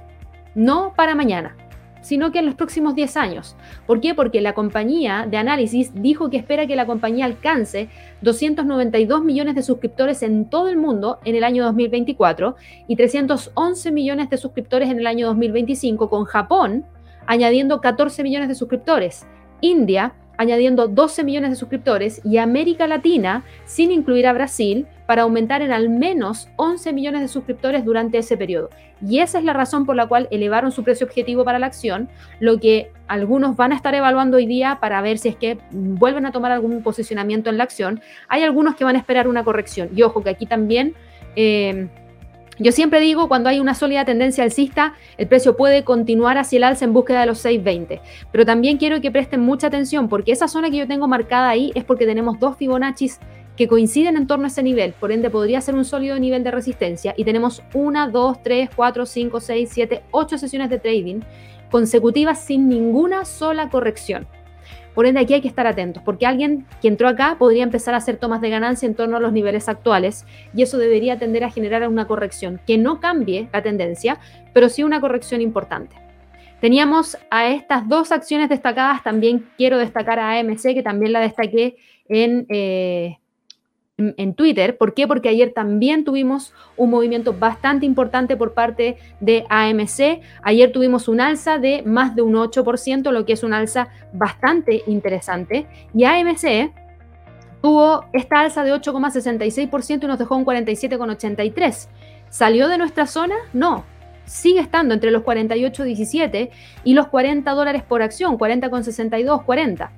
No para mañana, sino que en los próximos 10 años. ¿Por qué? Porque la compañía de análisis dijo que espera que la compañía alcance 292 millones de suscriptores en todo el mundo en el año 2024 y 311 millones de suscriptores en el año 2025, con Japón añadiendo 14 millones de suscriptores. India añadiendo 12 millones de suscriptores y América Latina, sin incluir a Brasil, para aumentar en al menos 11 millones de suscriptores durante ese periodo. Y esa es la razón por la cual elevaron su precio objetivo para la acción, lo que algunos van a estar evaluando hoy día para ver si es que vuelven a tomar algún posicionamiento en la acción. Hay algunos que van a esperar una corrección. Y ojo que aquí también... Eh, yo siempre digo, cuando hay una sólida tendencia alcista, el precio puede continuar hacia el alza en búsqueda de los 6.20. Pero también quiero que presten mucha atención porque esa zona que yo tengo marcada ahí es porque tenemos dos Fibonaccis que coinciden en torno a ese nivel, por ende podría ser un sólido nivel de resistencia y tenemos una, dos, tres, cuatro, cinco, seis, siete, ocho sesiones de trading consecutivas sin ninguna sola corrección. Por ende, aquí hay que estar atentos, porque alguien que entró acá podría empezar a hacer tomas de ganancia en torno a los niveles actuales y eso debería tender a generar una corrección que no cambie la tendencia, pero sí una corrección importante. Teníamos a estas dos acciones destacadas, también quiero destacar a AMC, que también la destaqué en, eh, en Twitter. ¿Por qué? Porque ayer también tuvimos un movimiento bastante importante por parte de AMC. Ayer tuvimos un alza de más de un 8%, lo que es un alza bastante interesante. Y AMC tuvo esta alza de 8,66% y nos dejó un 47,83%. ¿Salió de nuestra zona? No. Sigue estando entre los 48,17 y los 40 dólares por acción, 40,62, 40.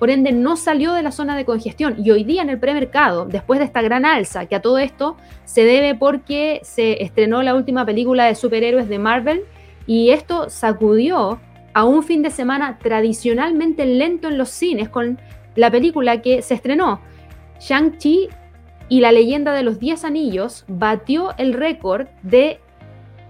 Por ende, no salió de la zona de congestión. Y hoy día en el premercado, después de esta gran alza, que a todo esto se debe porque se estrenó la última película de superhéroes de Marvel, y esto sacudió a un fin de semana tradicionalmente lento en los cines con la película que se estrenó, Shang-Chi y la leyenda de los Diez Anillos, batió el récord de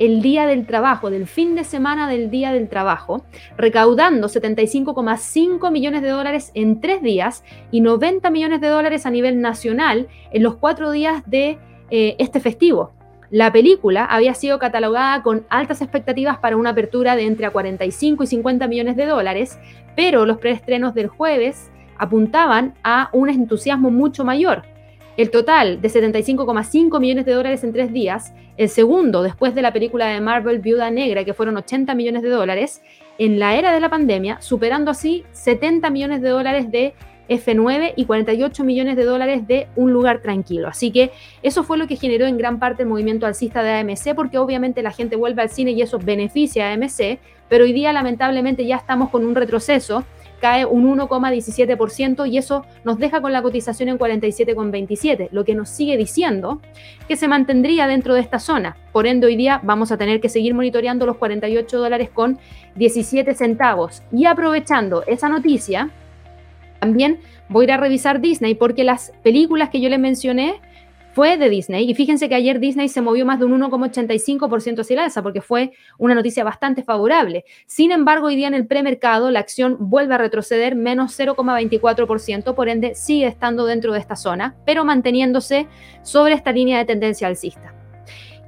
el día del trabajo, del fin de semana del día del trabajo, recaudando 75,5 millones de dólares en tres días y 90 millones de dólares a nivel nacional en los cuatro días de eh, este festivo. La película había sido catalogada con altas expectativas para una apertura de entre 45 y 50 millones de dólares, pero los preestrenos del jueves apuntaban a un entusiasmo mucho mayor. El total de 75,5 millones de dólares en tres días, el segundo después de la película de Marvel Viuda Negra, que fueron 80 millones de dólares, en la era de la pandemia, superando así 70 millones de dólares de F9 y 48 millones de dólares de Un lugar tranquilo. Así que eso fue lo que generó en gran parte el movimiento alcista de AMC, porque obviamente la gente vuelve al cine y eso beneficia a AMC, pero hoy día lamentablemente ya estamos con un retroceso cae un 1,17% y eso nos deja con la cotización en 47,27, lo que nos sigue diciendo que se mantendría dentro de esta zona. Por ende, hoy día vamos a tener que seguir monitoreando los 48 dólares con 17 centavos. Y aprovechando esa noticia, también voy a ir a revisar Disney porque las películas que yo les mencioné fue de Disney. Y fíjense que ayer Disney se movió más de un 1,85% hacia la alza porque fue una noticia bastante favorable. Sin embargo, hoy día en el premercado la acción vuelve a retroceder menos 0,24%, por ende sigue estando dentro de esta zona, pero manteniéndose sobre esta línea de tendencia alcista.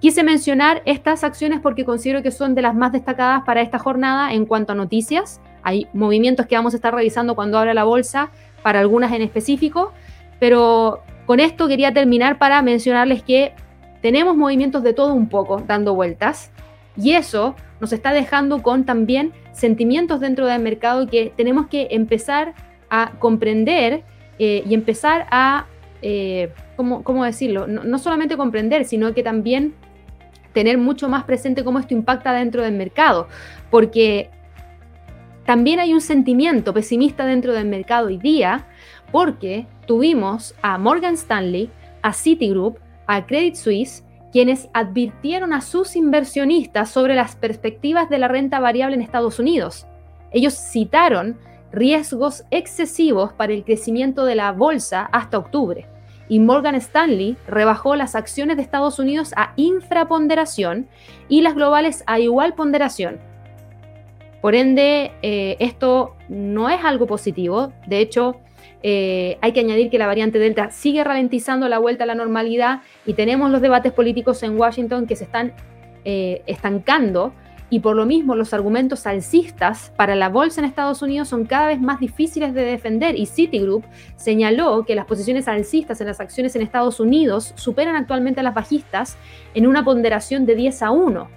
Quise mencionar estas acciones porque considero que son de las más destacadas para esta jornada en cuanto a noticias. Hay movimientos que vamos a estar revisando cuando abra la bolsa, para algunas en específico, pero con esto quería terminar para mencionarles que tenemos movimientos de todo un poco dando vueltas y eso nos está dejando con también sentimientos dentro del mercado que tenemos que empezar a comprender eh, y empezar a, eh, ¿cómo, decirlo? no solamente comprender, sino que también tener mucho más presente cómo esto impacta dentro del mercado, porque también hay un sentimiento pesimista dentro del mercado hoy día, porque tuvimos a Morgan Stanley, a Citigroup, a Credit Suisse, quienes advirtieron a sus inversionistas sobre las perspectivas de la renta variable en Estados Unidos. Ellos citaron riesgos excesivos para el crecimiento de la bolsa hasta octubre. Y Morgan Stanley rebajó las acciones de Estados Unidos a infraponderación y las globales a igual ponderación. Por ende, eh, esto no es algo positivo. De hecho, eh, hay que añadir que la variante Delta sigue ralentizando la vuelta a la normalidad y tenemos los debates políticos en Washington que se están eh, estancando y por lo mismo los argumentos alcistas para la bolsa en Estados Unidos son cada vez más difíciles de defender y Citigroup señaló que las posiciones alcistas en las acciones en Estados Unidos superan actualmente a las bajistas en una ponderación de 10 a 1,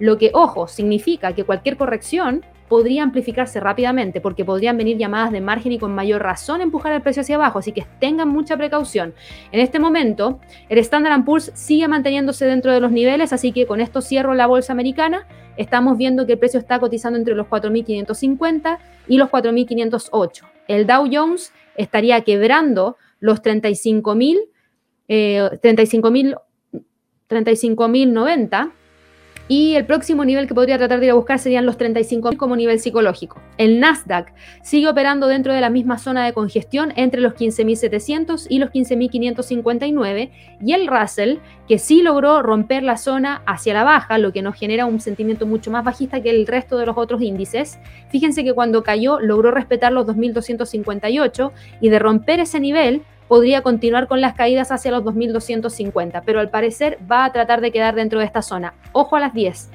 lo que, ojo, significa que cualquier corrección podría amplificarse rápidamente porque podrían venir llamadas de margen y con mayor razón empujar el precio hacia abajo, así que tengan mucha precaución. En este momento, el Standard Poor's sigue manteniéndose dentro de los niveles, así que con esto cierro la bolsa americana. Estamos viendo que el precio está cotizando entre los 4.550 y los 4.508. El Dow Jones estaría quebrando los 35.000, eh, 35.000, 35.090 y el próximo nivel que podría tratar de ir a buscar serían los 35.000 como nivel psicológico. El Nasdaq sigue operando dentro de la misma zona de congestión entre los 15.700 y los 15.559 y el Russell que sí logró romper la zona hacia la baja, lo que nos genera un sentimiento mucho más bajista que el resto de los otros índices. Fíjense que cuando cayó logró respetar los 2.258 y de romper ese nivel podría continuar con las caídas hacia los 2.250, pero al parecer va a tratar de quedar dentro de esta zona. Ojo a las 10.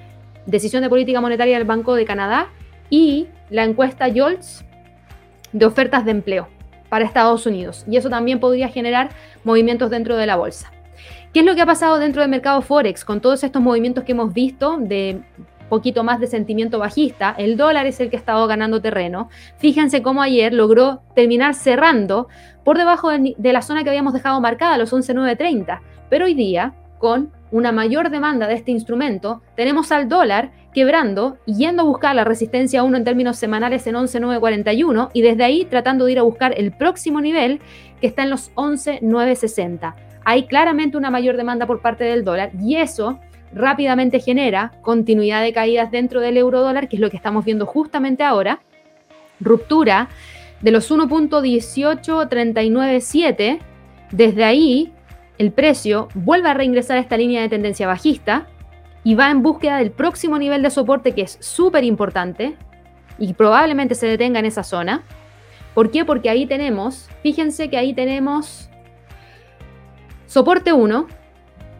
Decisión de política monetaria del Banco de Canadá y la encuesta JOLTS de ofertas de empleo para Estados Unidos. Y eso también podría generar movimientos dentro de la bolsa. ¿Qué es lo que ha pasado dentro del mercado Forex con todos estos movimientos que hemos visto de poquito más de sentimiento bajista, el dólar es el que ha estado ganando terreno. Fíjense cómo ayer logró terminar cerrando por debajo de, la zona que habíamos dejado marcada, los 11.930. Pero hoy día, con una mayor demanda de este instrumento, tenemos al dólar quebrando yendo a buscar la resistencia 1 en términos semanales en 11.941 y desde ahí tratando de ir a buscar el próximo nivel que está en los 11.960. Hay claramente una mayor demanda por parte del dólar y eso rápidamente genera continuidad de caídas dentro del euro dólar, que es lo que estamos viendo justamente ahora, ruptura de los 1.18397, desde ahí el precio vuelve a reingresar a esta línea de tendencia bajista y va en búsqueda del próximo nivel de soporte que es súper importante y probablemente se detenga en esa zona. ¿Por qué? Porque ahí tenemos, fíjense que ahí tenemos soporte 1,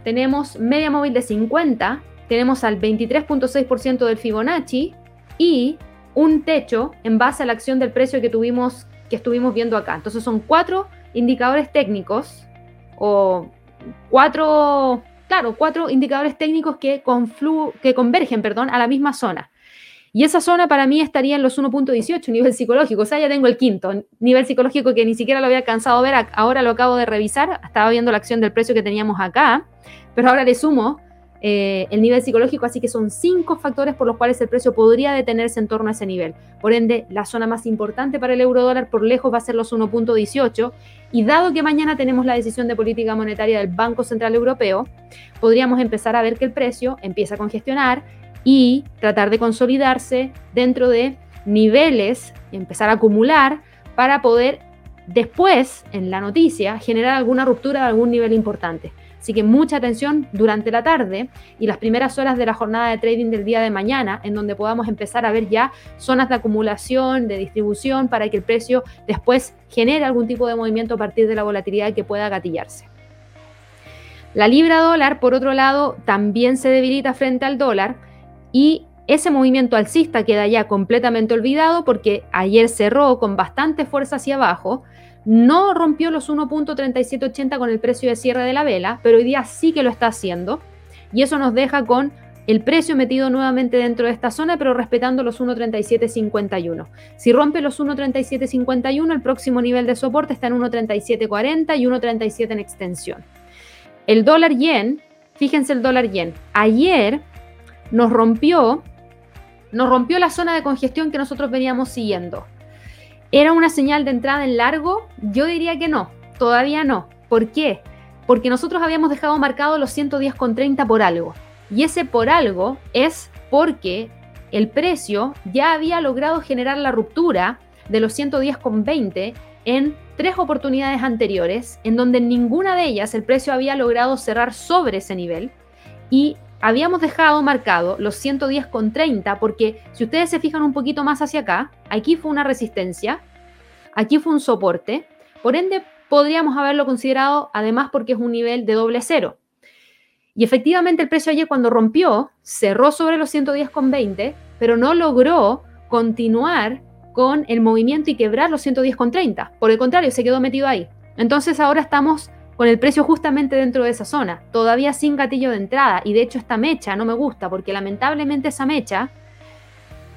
tenemos media móvil de 50, tenemos al 23.6% del Fibonacci y un techo en base a la acción del precio que tuvimos que estuvimos viendo acá. Entonces son cuatro indicadores técnicos o cuatro, claro, cuatro indicadores técnicos que, que convergen, perdón, a la misma zona. Y esa zona para mí estaría en los 1.18, nivel psicológico. O sea, ya tengo el quinto, nivel psicológico que ni siquiera lo había alcanzado a ver. Ahora lo acabo de revisar. Estaba viendo la acción del precio que teníamos acá. Pero ahora le sumo eh, el nivel psicológico, así que son cinco factores por los cuales el precio podría detenerse en torno a ese nivel. Por ende, la zona más importante para el euro dólar por lejos va a ser los 1.18 y dado que mañana tenemos la decisión de política monetaria del Banco Central Europeo, podríamos empezar a ver que el precio empieza a congestionar y tratar de consolidarse dentro de niveles, empezar a acumular para poder después, en la noticia, generar alguna ruptura de algún nivel importante. Así que mucha atención durante la tarde y las primeras horas de la jornada de trading del día de mañana, en donde podamos empezar a ver ya zonas de acumulación, de distribución, para que el precio después genere algún tipo de movimiento a partir de la volatilidad que pueda gatillarse. La libra dólar, por otro lado, también se debilita frente al dólar y ese movimiento alcista queda ya completamente olvidado porque ayer cerró con bastante fuerza hacia abajo, no rompió los 1.3780 con el precio de cierre de la vela, pero hoy día sí que lo está haciendo. Y eso nos deja con el precio metido nuevamente dentro de esta zona, pero respetando los 1.3751. Si rompe los 1.3751, el próximo nivel de soporte está en 1.3740 y 1.37 en extensión. El dólar yen, fíjense el dólar yen, ayer nos rompió, nos rompió la zona de congestión que nosotros veníamos siguiendo. ¿Era una señal de entrada en largo? Yo diría que no, todavía no. ¿Por qué? Porque nosotros habíamos dejado marcado los 110,30 por algo. Y ese por algo es porque el precio ya había logrado generar la ruptura de los 110,20 en tres oportunidades anteriores, en donde en ninguna de ellas el precio había logrado cerrar sobre ese nivel. Y habíamos dejado marcado los 110,30 porque si ustedes se fijan un poquito más hacia acá, aquí fue una resistencia, aquí fue un soporte, por ende podríamos haberlo considerado además porque es un nivel de doble cero. Y efectivamente el precio ayer cuando rompió cerró sobre los 110,20, pero no logró continuar con el movimiento y quebrar los 110,30. Por el contrario, se quedó metido ahí. Entonces ahora estamos con el precio justamente dentro de esa zona, todavía sin gatillo de entrada. Y de hecho esta mecha no me gusta porque lamentablemente esa mecha,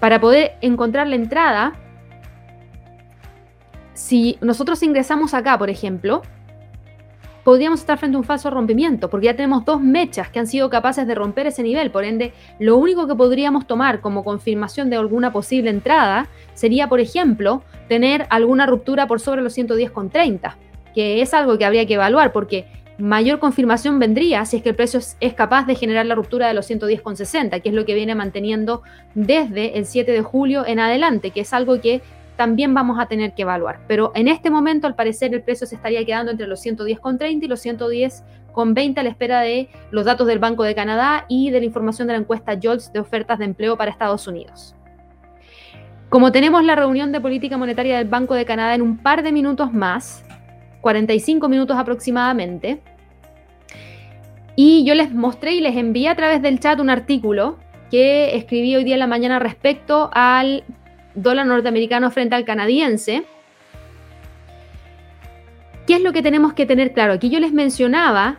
para poder encontrar la entrada, si nosotros ingresamos acá, por ejemplo, podríamos estar frente a un falso rompimiento, porque ya tenemos dos mechas que han sido capaces de romper ese nivel. Por ende, lo único que podríamos tomar como confirmación de alguna posible entrada sería, por ejemplo, tener alguna ruptura por sobre los 110,30 que es algo que habría que evaluar porque mayor confirmación vendría si es que el precio es capaz de generar la ruptura de los 110,60, que es lo que viene manteniendo desde el 7 de julio en adelante, que es algo que también vamos a tener que evaluar. Pero en este momento, al parecer, el precio se estaría quedando entre los 110,30 y los 110,20 a la espera de los datos del Banco de Canadá y de la información de la encuesta JOLTS de ofertas de empleo para Estados Unidos. Como tenemos la reunión de política monetaria del Banco de Canadá en un par de minutos más, 45 minutos aproximadamente. Y yo les mostré y les envié a través del chat un artículo que escribí hoy día en la mañana respecto al dólar norteamericano frente al canadiense. ¿Qué es lo que tenemos que tener claro? Aquí yo les mencionaba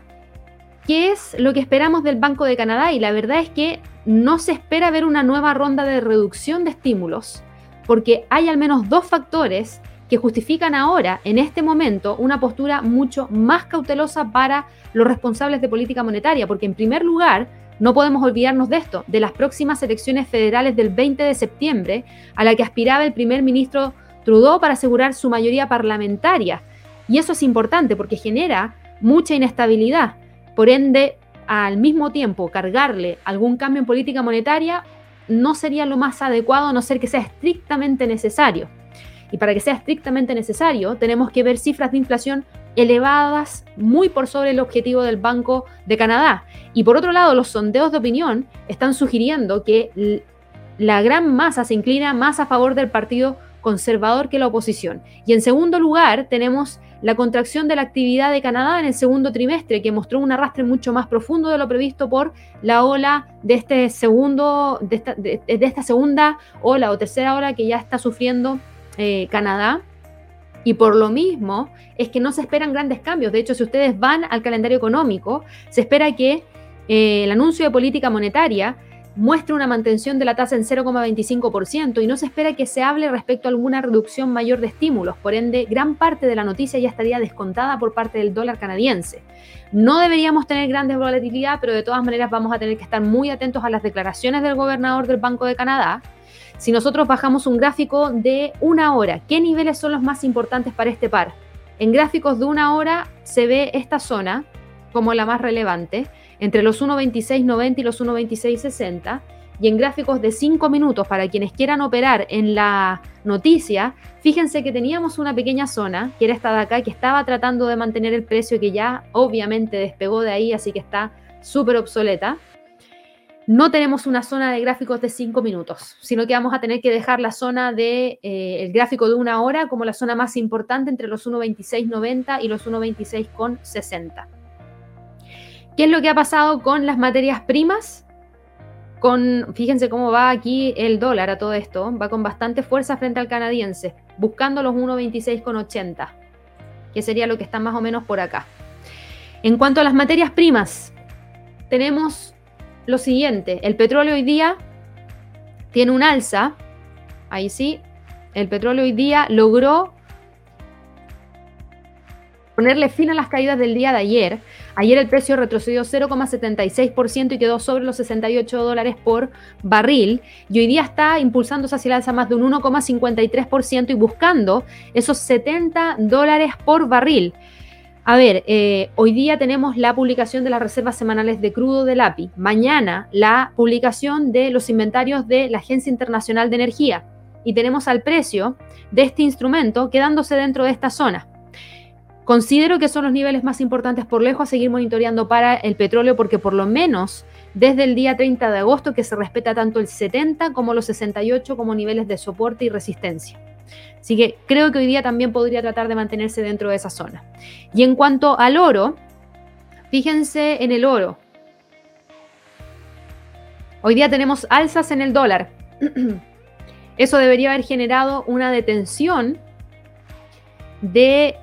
qué es lo que esperamos del Banco de Canadá y la verdad es que no se espera ver una nueva ronda de reducción de estímulos porque hay al menos dos factores que justifican ahora, en este momento, una postura mucho más cautelosa para los responsables de política monetaria, porque en primer lugar, no podemos olvidarnos de esto, de las próximas elecciones federales del 20 de septiembre, a la que aspiraba el primer ministro Trudeau para asegurar su mayoría parlamentaria. Y eso es importante porque genera mucha inestabilidad. Por ende, al mismo tiempo cargarle algún cambio en política monetaria no sería lo más adecuado a no ser que sea estrictamente necesario. Y para que sea estrictamente necesario, tenemos que ver cifras de inflación elevadas, muy por sobre el objetivo del Banco de Canadá. Y por otro lado, los sondeos de opinión están sugiriendo que la gran masa se inclina más a favor del Partido Conservador que la oposición. Y en segundo lugar, tenemos la contracción de la actividad de Canadá en el segundo trimestre, que mostró un arrastre mucho más profundo de lo previsto por la ola de este segundo, de esta, de esta segunda ola o tercera ola que ya está sufriendo eh, Canadá. Y por lo mismo es que no se esperan grandes cambios. De hecho, si ustedes van al calendario económico, se espera que eh, el anuncio de política monetaria muestre una mantención de la tasa en 0,25% y no se espera que se hable respecto a alguna reducción mayor de estímulos. Por ende, gran parte de la noticia ya estaría descontada por parte del dólar canadiense. No deberíamos tener grandes volatilidad, pero de todas maneras vamos a tener que estar muy atentos a las declaraciones del gobernador del Banco de Canadá si nosotros bajamos un gráfico de una hora, ¿qué niveles son los más importantes para este par? En gráficos de una hora se ve esta zona como la más relevante, entre los 1.26.90 y los 1.26.60. Y en gráficos de 5 minutos, para quienes quieran operar en la noticia, fíjense que teníamos una pequeña zona, que era esta de acá, que estaba tratando de mantener el precio que ya obviamente despegó de ahí, así que está súper obsoleta no tenemos una zona de gráficos de 5 minutos, sino que vamos a tener que dejar la zona del de, eh, gráfico de una hora como la zona más importante entre los 1.26.90 y los 1.26.60. ¿Qué es lo que ha pasado con las materias primas? Con, fíjense cómo va aquí el dólar a todo esto, va con bastante fuerza frente al canadiense, buscando los 1.26.80, que sería lo que está más o menos por acá. En cuanto a las materias primas, tenemos lo siguiente, el petróleo hoy día tiene un alza, ahí sí, el petróleo hoy día logró ponerle fin a las caídas del día de ayer. Ayer el precio retrocedió 0,76% y quedó sobre los 68 dólares por barril. Y hoy día está impulsándose hacia el alza más de un 1,53% y buscando esos 70 dólares por barril. A ver, eh, hoy día tenemos la publicación de las reservas semanales de crudo del API. Mañana la publicación de los inventarios de la Agencia Internacional de Energía. Y tenemos al precio de este instrumento quedándose dentro de esta zona. Considero que son los niveles más importantes por lejos a seguir monitoreando para el petróleo porque por lo menos desde el día 30 de agosto que se respeta tanto el 70 como los 68 como niveles de soporte y resistencia. Así que creo que hoy día también podría tratar de mantenerse dentro de esa zona. Y en cuanto al oro, fíjense en el oro. Hoy día tenemos alzas en el dólar. Eso debería haber generado una detención de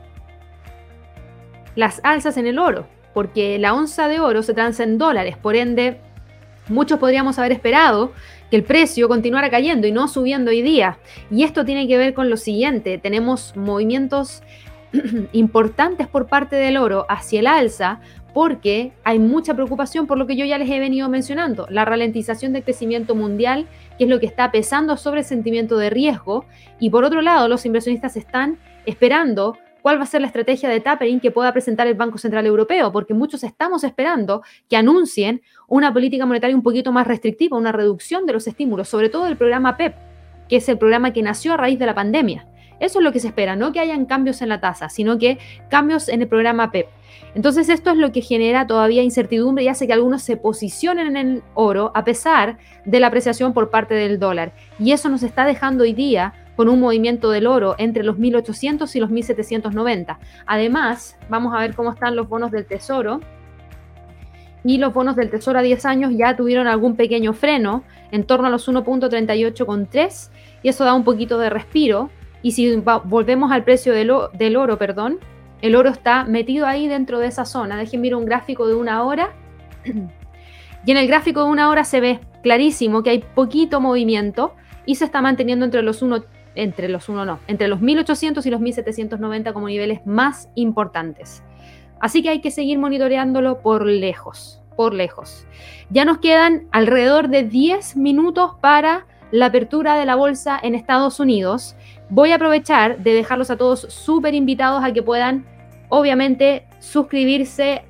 las alzas en el oro, porque la onza de oro se transa en dólares, por ende, muchos podríamos haber esperado que el precio continuara cayendo y no subiendo hoy día. Y esto tiene que ver con lo siguiente, tenemos movimientos importantes por parte del oro hacia el alza porque hay mucha preocupación por lo que yo ya les he venido mencionando, la ralentización del crecimiento mundial, que es lo que está pesando sobre el sentimiento de riesgo, y por otro lado, los inversionistas están esperando cuál va a ser la estrategia de tapering que pueda presentar el Banco Central Europeo, porque muchos estamos esperando que anuncien una política monetaria un poquito más restrictiva, una reducción de los estímulos, sobre todo el programa PEP, que es el programa que nació a raíz de la pandemia. Eso es lo que se espera, no que hayan cambios en la tasa, sino que cambios en el programa PEP. Entonces esto es lo que genera todavía incertidumbre y hace que algunos se posicionen en el oro a pesar de la apreciación por parte del dólar. Y eso nos está dejando hoy día con un movimiento del oro entre los 1800 y los 1790. Además, vamos a ver cómo están los bonos del Tesoro. Y los bonos del Tesoro a 10 años ya tuvieron algún pequeño freno en torno a los 1.38,3 y eso da un poquito de respiro. Y si volvemos al precio del, oro, perdón, el oro está metido ahí dentro de esa zona. Déjenme ver un gráfico de una hora. Y en el gráfico de una hora se ve clarísimo que hay poquito movimiento y se está manteniendo entre los 1 entre los 1 no, entre los 1800 y los 1790 como niveles más importantes. Así que hay que seguir monitoreándolo por lejos, por lejos. Ya nos quedan alrededor de 10 minutos para la apertura de la bolsa en Estados Unidos. Voy a aprovechar de dejarlos a todos súper invitados a que puedan, obviamente, suscribirse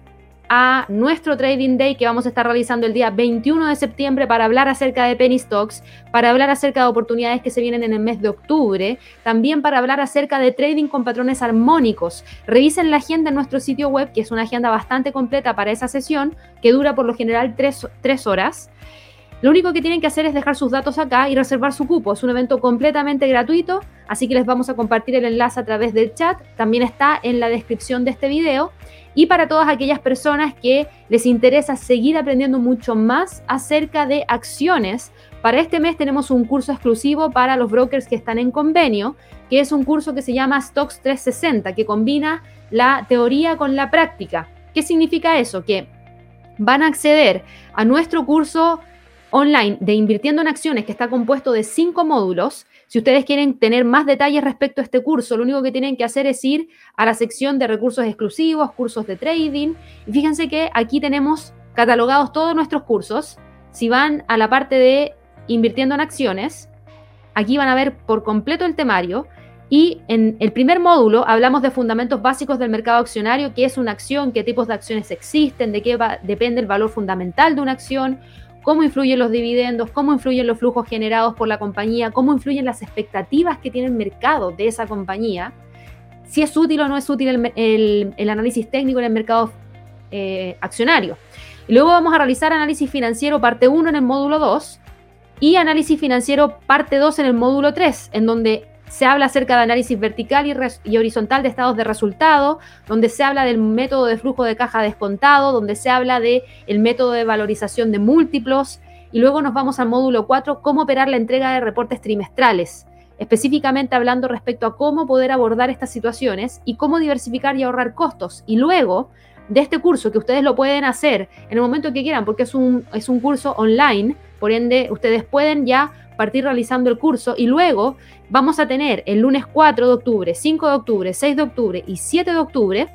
a nuestro Trading Day que vamos a estar realizando el día 21 de septiembre para hablar acerca de penny stocks, para hablar acerca de oportunidades que se vienen en el mes de octubre, también para hablar acerca de trading con patrones armónicos. Revisen la agenda en nuestro sitio web, que es una agenda bastante completa para esa sesión, que dura por lo general tres, tres horas. Lo único que tienen que hacer es dejar sus datos acá y reservar su cupo. Es un evento completamente gratuito, así que les vamos a compartir el enlace a través del chat. También está en la descripción de este video. Y para todas aquellas personas que les interesa seguir aprendiendo mucho más acerca de acciones, para este mes tenemos un curso exclusivo para los brokers que están en convenio, que es un curso que se llama Stocks 360, que combina la teoría con la práctica. ¿Qué significa eso? Que van a acceder a nuestro curso online de Invirtiendo en Acciones, que está compuesto de cinco módulos. Si ustedes quieren tener más detalles respecto a este curso, lo único que tienen que hacer es ir a la sección de recursos exclusivos, cursos de trading. Y fíjense que aquí tenemos catalogados todos nuestros cursos. Si van a la parte de Invirtiendo en Acciones, aquí van a ver por completo el temario. Y en el primer módulo hablamos de fundamentos básicos del mercado accionario, qué es una acción, qué tipos de acciones existen, de qué depende el valor fundamental de una acción, cómo influyen los dividendos, cómo influyen los flujos generados por la compañía, cómo influyen las expectativas que tiene el mercado de esa compañía, si es útil o no es útil el, análisis técnico en el mercado eh, accionario. luego vamos a realizar análisis financiero parte 1 en el módulo 2 y análisis financiero parte 2 en el módulo 3, en donde se habla acerca de análisis vertical y, horizontal de estados de resultado, donde se habla del método de flujo de caja descontado, donde se habla del el método de valorización de múltiplos, y luego nos vamos al módulo 4, cómo operar la entrega de reportes trimestrales, específicamente hablando respecto a cómo poder abordar estas situaciones y cómo diversificar y ahorrar costos. Y luego de este curso, que ustedes lo pueden hacer en el momento que quieran, porque es un, es un curso online, por ende ustedes pueden ya partir realizando el curso y luego vamos a tener el lunes 4 de octubre, 5 de octubre, 6 de octubre y 7 de octubre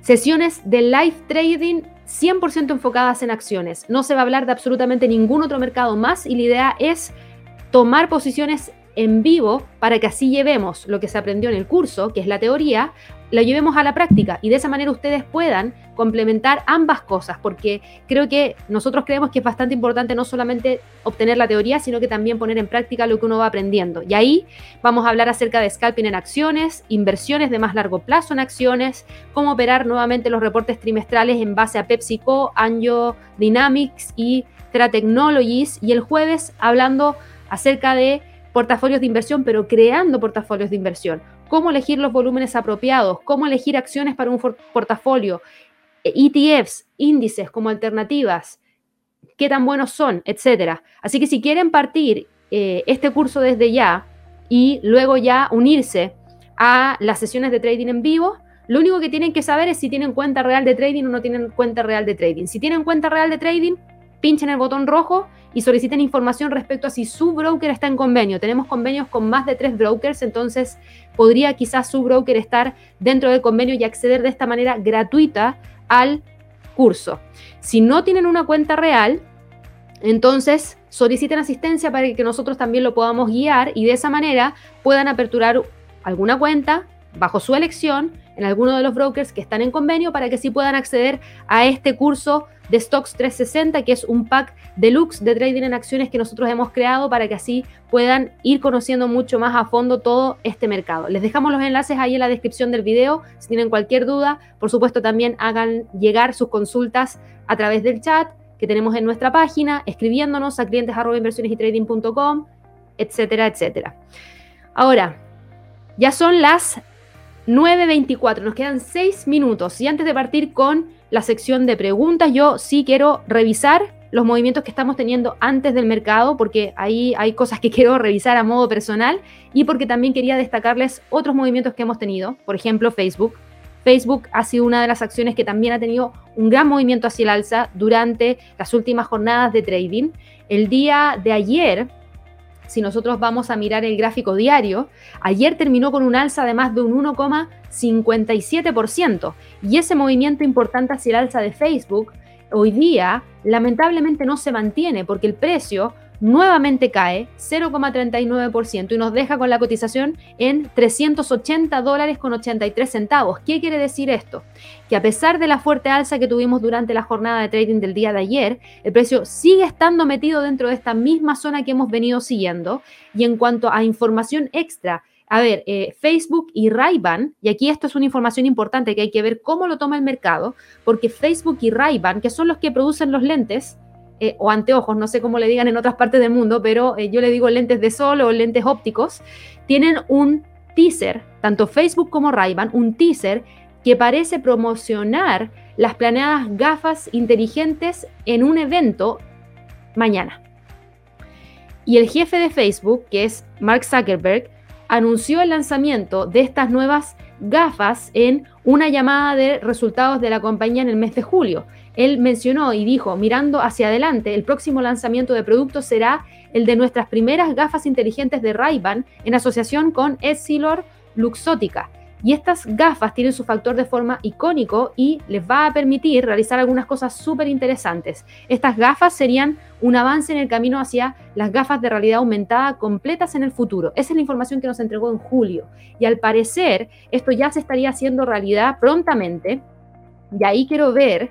sesiones de live trading 100% enfocadas en acciones. No se va a hablar de absolutamente ningún otro mercado más y la idea es tomar posiciones en vivo para que así llevemos lo que se aprendió en el curso, que es la teoría, lo llevemos a la práctica y de esa manera ustedes puedan complementar ambas cosas, porque creo que nosotros creemos que es bastante importante no solamente obtener la teoría, sino que también poner en práctica lo que uno va aprendiendo. Y ahí vamos a hablar acerca de scalping en acciones, inversiones de más largo plazo en acciones, cómo operar nuevamente los reportes trimestrales en base a PepsiCo, Angio Dynamics y Tera Technologies. Y el jueves hablando acerca de portafolios de inversión, pero creando portafolios de inversión cómo elegir los volúmenes apropiados, cómo elegir acciones para un portafolio, ETFs, índices como alternativas, qué tan buenos son, etcétera. Así que si quieren partir eh, este curso desde ya y luego ya unirse a las sesiones de trading en vivo, lo único que tienen que saber es si tienen cuenta real de trading o no tienen cuenta real de trading. Si tienen cuenta real de trading, pinchen el botón rojo y soliciten información respecto a si su broker está en convenio. Tenemos convenios con más de tres brokers, entonces podría quizás su broker estar dentro del convenio y acceder de esta manera gratuita al curso. Si no tienen una cuenta real, entonces soliciten asistencia para que nosotros también lo podamos guiar y de esa manera puedan aperturar alguna cuenta bajo su elección en alguno de los brokers que están en convenio para que sí puedan acceder a este curso de Stocks 360, que es un pack deluxe de trading en acciones que nosotros hemos creado para que así puedan ir conociendo mucho más a fondo todo este mercado. Les dejamos los enlaces ahí en la descripción del video. Si tienen cualquier duda, por supuesto también hagan llegar sus consultas a través del chat que tenemos en nuestra página, escribiéndonos a clientes inversiones y trading.com, etcétera, etcétera. Ahora, ya son las 9.24, nos quedan 6 minutos y antes de partir con la sección de preguntas. Yo sí quiero revisar los movimientos que estamos teniendo antes del mercado, porque ahí hay cosas que quiero revisar a modo personal y porque también quería destacarles otros movimientos que hemos tenido, por ejemplo Facebook. Facebook ha sido una de las acciones que también ha tenido un gran movimiento hacia el alza durante las últimas jornadas de trading. El día de ayer, si nosotros vamos a mirar el gráfico diario, ayer terminó con un alza de más de un 1,57%. Y ese movimiento importante hacia el alza de Facebook hoy día lamentablemente no se mantiene porque el precio nuevamente cae 0,39% y nos deja con la cotización en 380 dólares con 83 centavos. ¿Qué quiere decir esto? Que a pesar de la fuerte alza que tuvimos durante la jornada de trading del día de ayer, el precio sigue estando metido dentro de esta misma zona que hemos venido siguiendo. Y en cuanto a información extra, a ver, eh, Facebook y ray y aquí esto es una información importante que hay que ver cómo lo toma el mercado, porque Facebook y ray que son los que producen los lentes, eh, o anteojos, no sé cómo le digan en otras partes del mundo, pero eh, yo le digo lentes de sol o lentes ópticos, tienen un teaser, tanto Facebook como ray un teaser que parece promocionar las planeadas gafas inteligentes en un evento mañana. Y el jefe de Facebook, que es Mark Zuckerberg, anunció el lanzamiento de estas nuevas gafas en una llamada de resultados de la compañía en el mes de julio. Él mencionó y dijo, mirando hacia adelante, el próximo lanzamiento de productos será el de nuestras primeras gafas inteligentes de Ray-Ban en asociación con Essilor Luxótica. Y estas gafas tienen su factor de forma icónico y les va a permitir realizar algunas cosas súper interesantes. Estas gafas serían un avance en el camino hacia las gafas de realidad aumentada completas en el futuro. Esa es la información que nos entregó en julio. Y al parecer, esto ya se estaría haciendo realidad prontamente. Y ahí quiero ver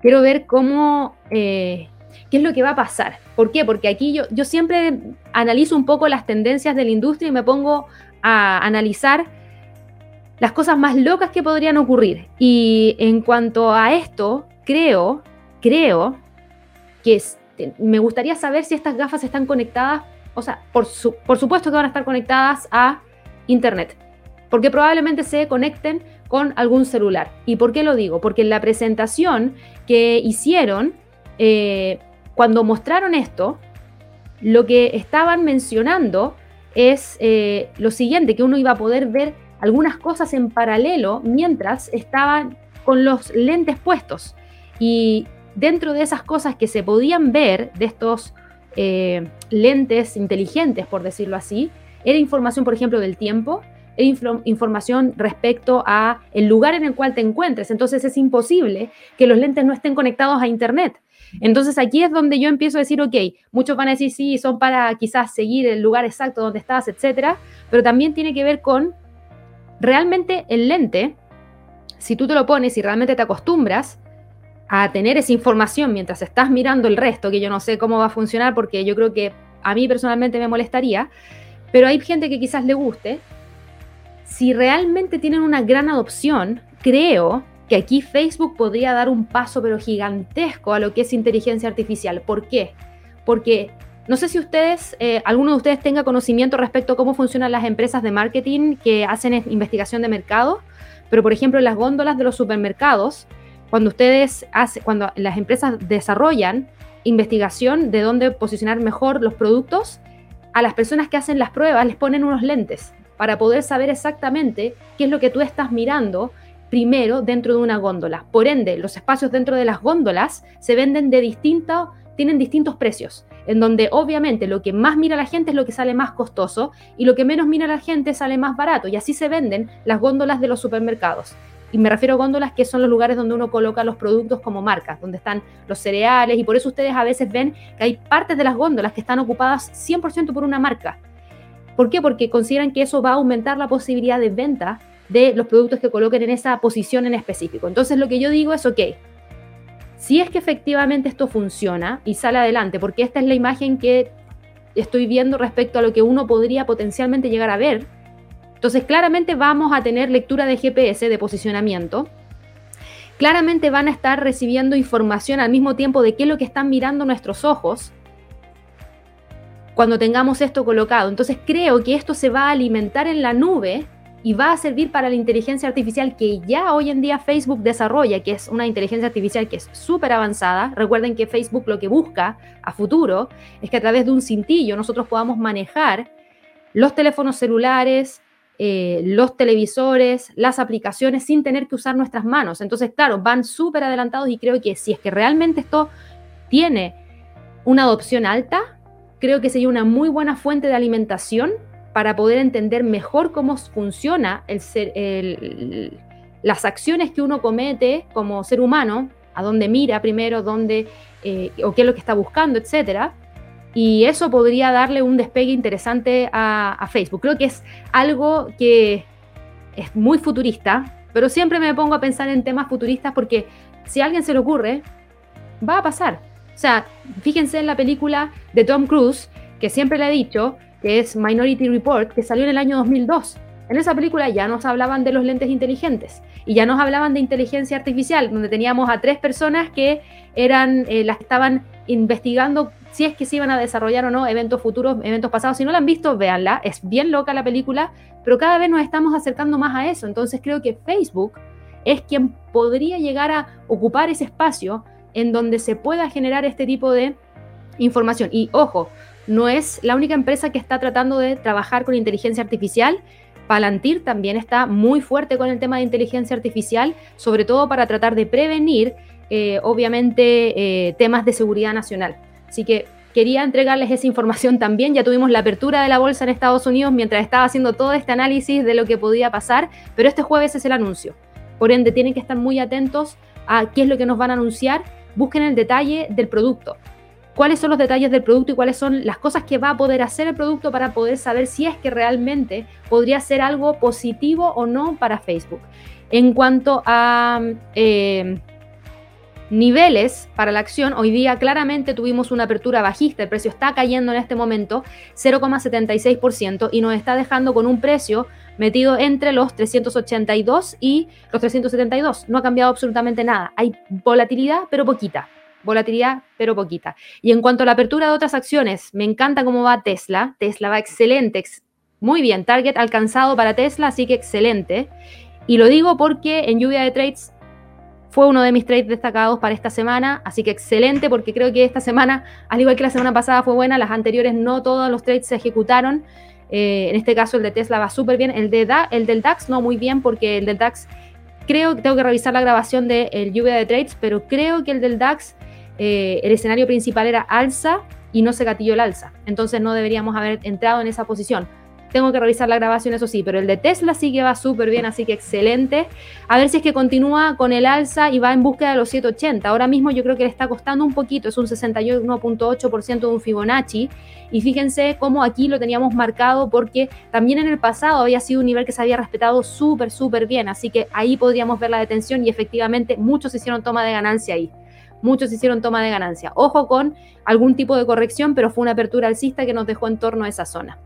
quiero ver cómo, eh, qué es lo que va a pasar. ¿Por qué? Porque aquí yo, yo siempre analizo un poco las tendencias de la industria y me pongo a analizar las cosas más locas que podrían ocurrir. Y en cuanto a esto, creo, creo que me gustaría saber si estas gafas están conectadas, o sea, por, por supuesto que van a estar conectadas a Internet, porque probablemente se conecten con algún celular. ¿Y por qué lo digo? Porque en la presentación que hicieron, eh, cuando mostraron esto, lo que estaban mencionando es eh, lo siguiente, que uno iba a poder ver algunas cosas en paralelo mientras estaban con los lentes puestos. Y dentro de esas cosas que se podían ver, de estos eh, lentes inteligentes, por decirlo así, era información, por ejemplo, del tiempo, información respecto a el lugar en el cual te encuentres. Entonces es imposible que los lentes no estén conectados a Internet. Entonces aquí es donde yo empiezo a decir, ok, muchos van a decir, sí, son para quizás seguir el lugar exacto donde estás, etcétera, pero también tiene que ver con realmente el lente, si tú te lo pones y realmente te acostumbras a tener esa información mientras estás mirando el resto, que yo no sé cómo va a funcionar porque yo creo que a mí personalmente me molestaría, pero hay gente que quizás le guste, si realmente tienen una gran adopción, creo que aquí Facebook podría dar un paso pero gigantesco a lo que es inteligencia artificial. ¿Por qué? Porque no sé si ustedes, eh, alguno de ustedes tenga conocimiento respecto a cómo funcionan las empresas de marketing que hacen investigación de mercado, pero por ejemplo en las góndolas de los supermercados, cuando ustedes hacen, cuando las empresas desarrollan investigación de dónde posicionar mejor los productos, a las personas que hacen las pruebas les ponen unos lentes para poder saber exactamente qué es lo que tú estás mirando primero dentro de una góndola. Por ende, los espacios dentro de las góndolas se venden de distinto, tienen distintos precios, en donde obviamente lo que más mira la gente es lo que sale más costoso y lo que menos mira la gente sale más barato. Y así se venden las góndolas de los supermercados. Y me refiero a góndolas que son los lugares donde uno coloca los productos como marcas, donde están los cereales y por eso ustedes a veces ven que hay partes de las góndolas que están ocupadas 100% por una marca. ¿Por qué? Porque consideran que eso va a aumentar la posibilidad de venta de los productos que coloquen en esa posición en específico. Entonces lo que yo digo es, ok, si es que efectivamente esto funciona y sale adelante, porque esta es la imagen que estoy viendo respecto a lo que uno podría potencialmente llegar a ver, entonces claramente vamos a tener lectura de GPS, de posicionamiento, claramente van a estar recibiendo información al mismo tiempo de qué es lo que están mirando nuestros ojos, cuando tengamos esto colocado. Entonces creo que esto se va a alimentar en la nube y va a servir para la inteligencia artificial que ya hoy en día Facebook desarrolla, que es una inteligencia artificial que es súper avanzada. Recuerden que Facebook lo que busca a futuro es que a través de un cintillo nosotros podamos manejar los teléfonos celulares, eh, los televisores, las aplicaciones sin tener que usar nuestras manos. Entonces, claro, van súper adelantados y creo que si es que realmente esto tiene una adopción alta, creo que sería una muy buena fuente de alimentación para poder entender mejor cómo funciona el las acciones que uno comete como ser humano, a dónde mira primero, dónde, eh, o qué es lo que está buscando, etcétera. y eso podría darle un despegue interesante a, Facebook. Creo que es algo que es muy futurista, pero siempre me pongo a pensar en temas futuristas porque si a alguien se le ocurre, va a pasar. O sea, fíjense en la película de Tom Cruise, que siempre le he dicho, que es Minority Report, que salió en el año 2002. En esa película ya nos hablaban de los lentes inteligentes y ya nos hablaban de inteligencia artificial, donde teníamos a tres personas que eran eh, las que estaban investigando si es que se iban a desarrollar o no eventos futuros, eventos pasados. Si no la han visto, véanla. Es bien loca la película, pero cada vez nos estamos acercando más a eso. Entonces creo que Facebook es quien podría llegar a ocupar ese espacio en donde se pueda generar este tipo de información. Y ojo, no es la única empresa que está tratando de trabajar con inteligencia artificial. Palantir también está muy fuerte con el tema de inteligencia artificial, sobre todo para tratar de prevenir, eh, obviamente, eh, temas de seguridad nacional. Así que quería entregarles esa información también. Ya tuvimos la apertura de la bolsa en Estados Unidos mientras estaba haciendo todo este análisis de lo que podía pasar, pero este jueves es el anuncio. Por ende, tienen que estar muy atentos a qué es lo que nos van a anunciar. Busquen el detalle del producto cuáles son los detalles del producto y cuáles son las cosas que va a poder hacer el producto para poder saber si es que realmente podría ser algo positivo o no para Facebook. En cuanto a eh, niveles para la acción, hoy día claramente tuvimos una apertura bajista, el precio está cayendo en este momento 0,76% y nos está dejando con un precio metido entre los 382 y los 372. No ha cambiado absolutamente nada. Hay volatilidad, pero poquita volatilidad, pero poquita. Y en cuanto a la apertura de otras acciones, me encanta cómo va Tesla. Tesla va excelente, muy bien, target alcanzado para Tesla, así que excelente. Y lo digo porque en lluvia de trades fue uno de mis trades destacados para esta semana, así que excelente porque creo que esta semana, al igual que la semana pasada fue buena, las anteriores no todos los trades se ejecutaron. Eh, en este caso el de Tesla va súper bien, el, de el del DAX no muy bien porque el del DAX creo que tengo que revisar la grabación de el lluvia de trades, pero creo que el del DAX eh, el escenario principal era alza y no se gatilló el alza. Entonces no deberíamos haber entrado en esa posición. Tengo que revisar la grabación, eso sí, pero el de Tesla sí que va súper bien, así que excelente. A ver si es que continúa con el alza y va en búsqueda de los 780. Ahora mismo yo creo que le está costando un poquito, es un 61.8% de un Fibonacci. Y fíjense cómo aquí lo teníamos marcado porque también en el pasado había sido un nivel que se había respetado súper, súper bien. Así que ahí podríamos ver la detención y efectivamente muchos hicieron toma de ganancia ahí muchos hicieron toma de ganancia. Ojo con algún tipo de corrección, pero fue una apertura alcista que nos dejó en torno a esa zona.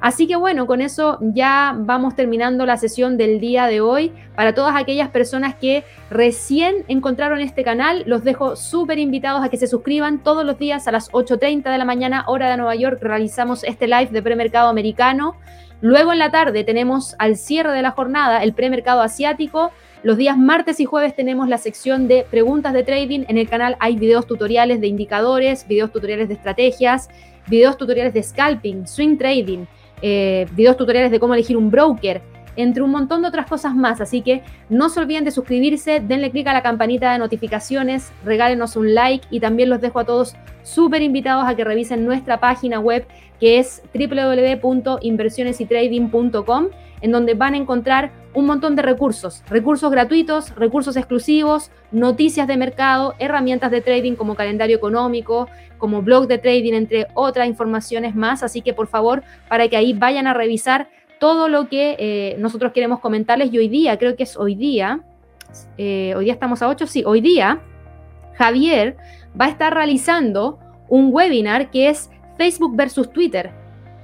Así que bueno, con eso ya vamos terminando la sesión del día de hoy. Para todas aquellas personas que recién encontraron este canal, los dejo súper invitados a que se suscriban todos los días a las 8.30 de la mañana, hora de Nueva York. Realizamos este live de premercado americano. Luego en la tarde tenemos al cierre de la jornada el premercado asiático los días martes y jueves tenemos la sección de preguntas de trading. En el canal hay videos tutoriales de indicadores, videos tutoriales de estrategias, videos tutoriales de scalping, swing trading, eh, videos tutoriales de cómo elegir un broker, entre un montón de otras cosas más. Así que no se olviden de suscribirse, denle clic a la campanita de notificaciones, regálenos un like y también los dejo a todos súper invitados a que revisen nuestra página web que es www.inversionesytrading.com en donde van a encontrar un montón de recursos, recursos gratuitos, recursos exclusivos, noticias de mercado, herramientas de trading como calendario económico, como blog de trading, entre otras informaciones más. Así que por favor, para que ahí vayan a revisar todo lo que eh, nosotros queremos comentarles y hoy día, creo que es hoy día, eh, hoy día estamos a 8, sí, hoy día Javier va a estar realizando un webinar que es Facebook versus Twitter.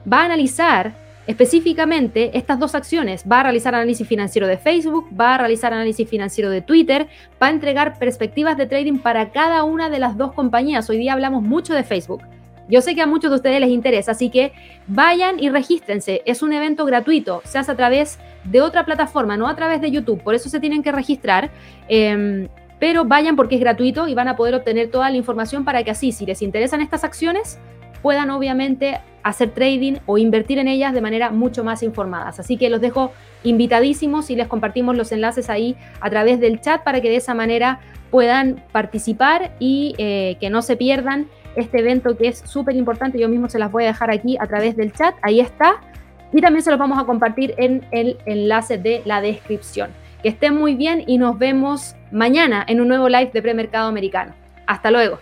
Va a analizar específicamente estas dos acciones. Va a realizar análisis financiero de Facebook, va a realizar análisis financiero de Twitter, va a entregar perspectivas de trading para cada una de las dos compañías. Hoy día hablamos mucho de Facebook. Yo sé que a muchos de ustedes les interesa, así que vayan y regístrense. Es un evento gratuito, se hace a través de otra plataforma, no a través de YouTube, por eso se tienen que registrar. Em, pero vayan porque es gratuito y van a poder obtener toda la información para que así, si les interesan estas acciones, puedan obviamente hacer trading o invertir en ellas de manera mucho más informadas. Así que los dejo invitadísimos y les compartimos los enlaces ahí a través del chat para que de esa manera puedan participar y eh, que no se pierdan este evento que es súper importante. Yo mismo se las voy a dejar aquí a través del chat. Ahí está. Y también se los vamos a compartir en el enlace de la descripción. Que estén muy bien y nos vemos mañana en un nuevo live de premercado americano. Hasta luego.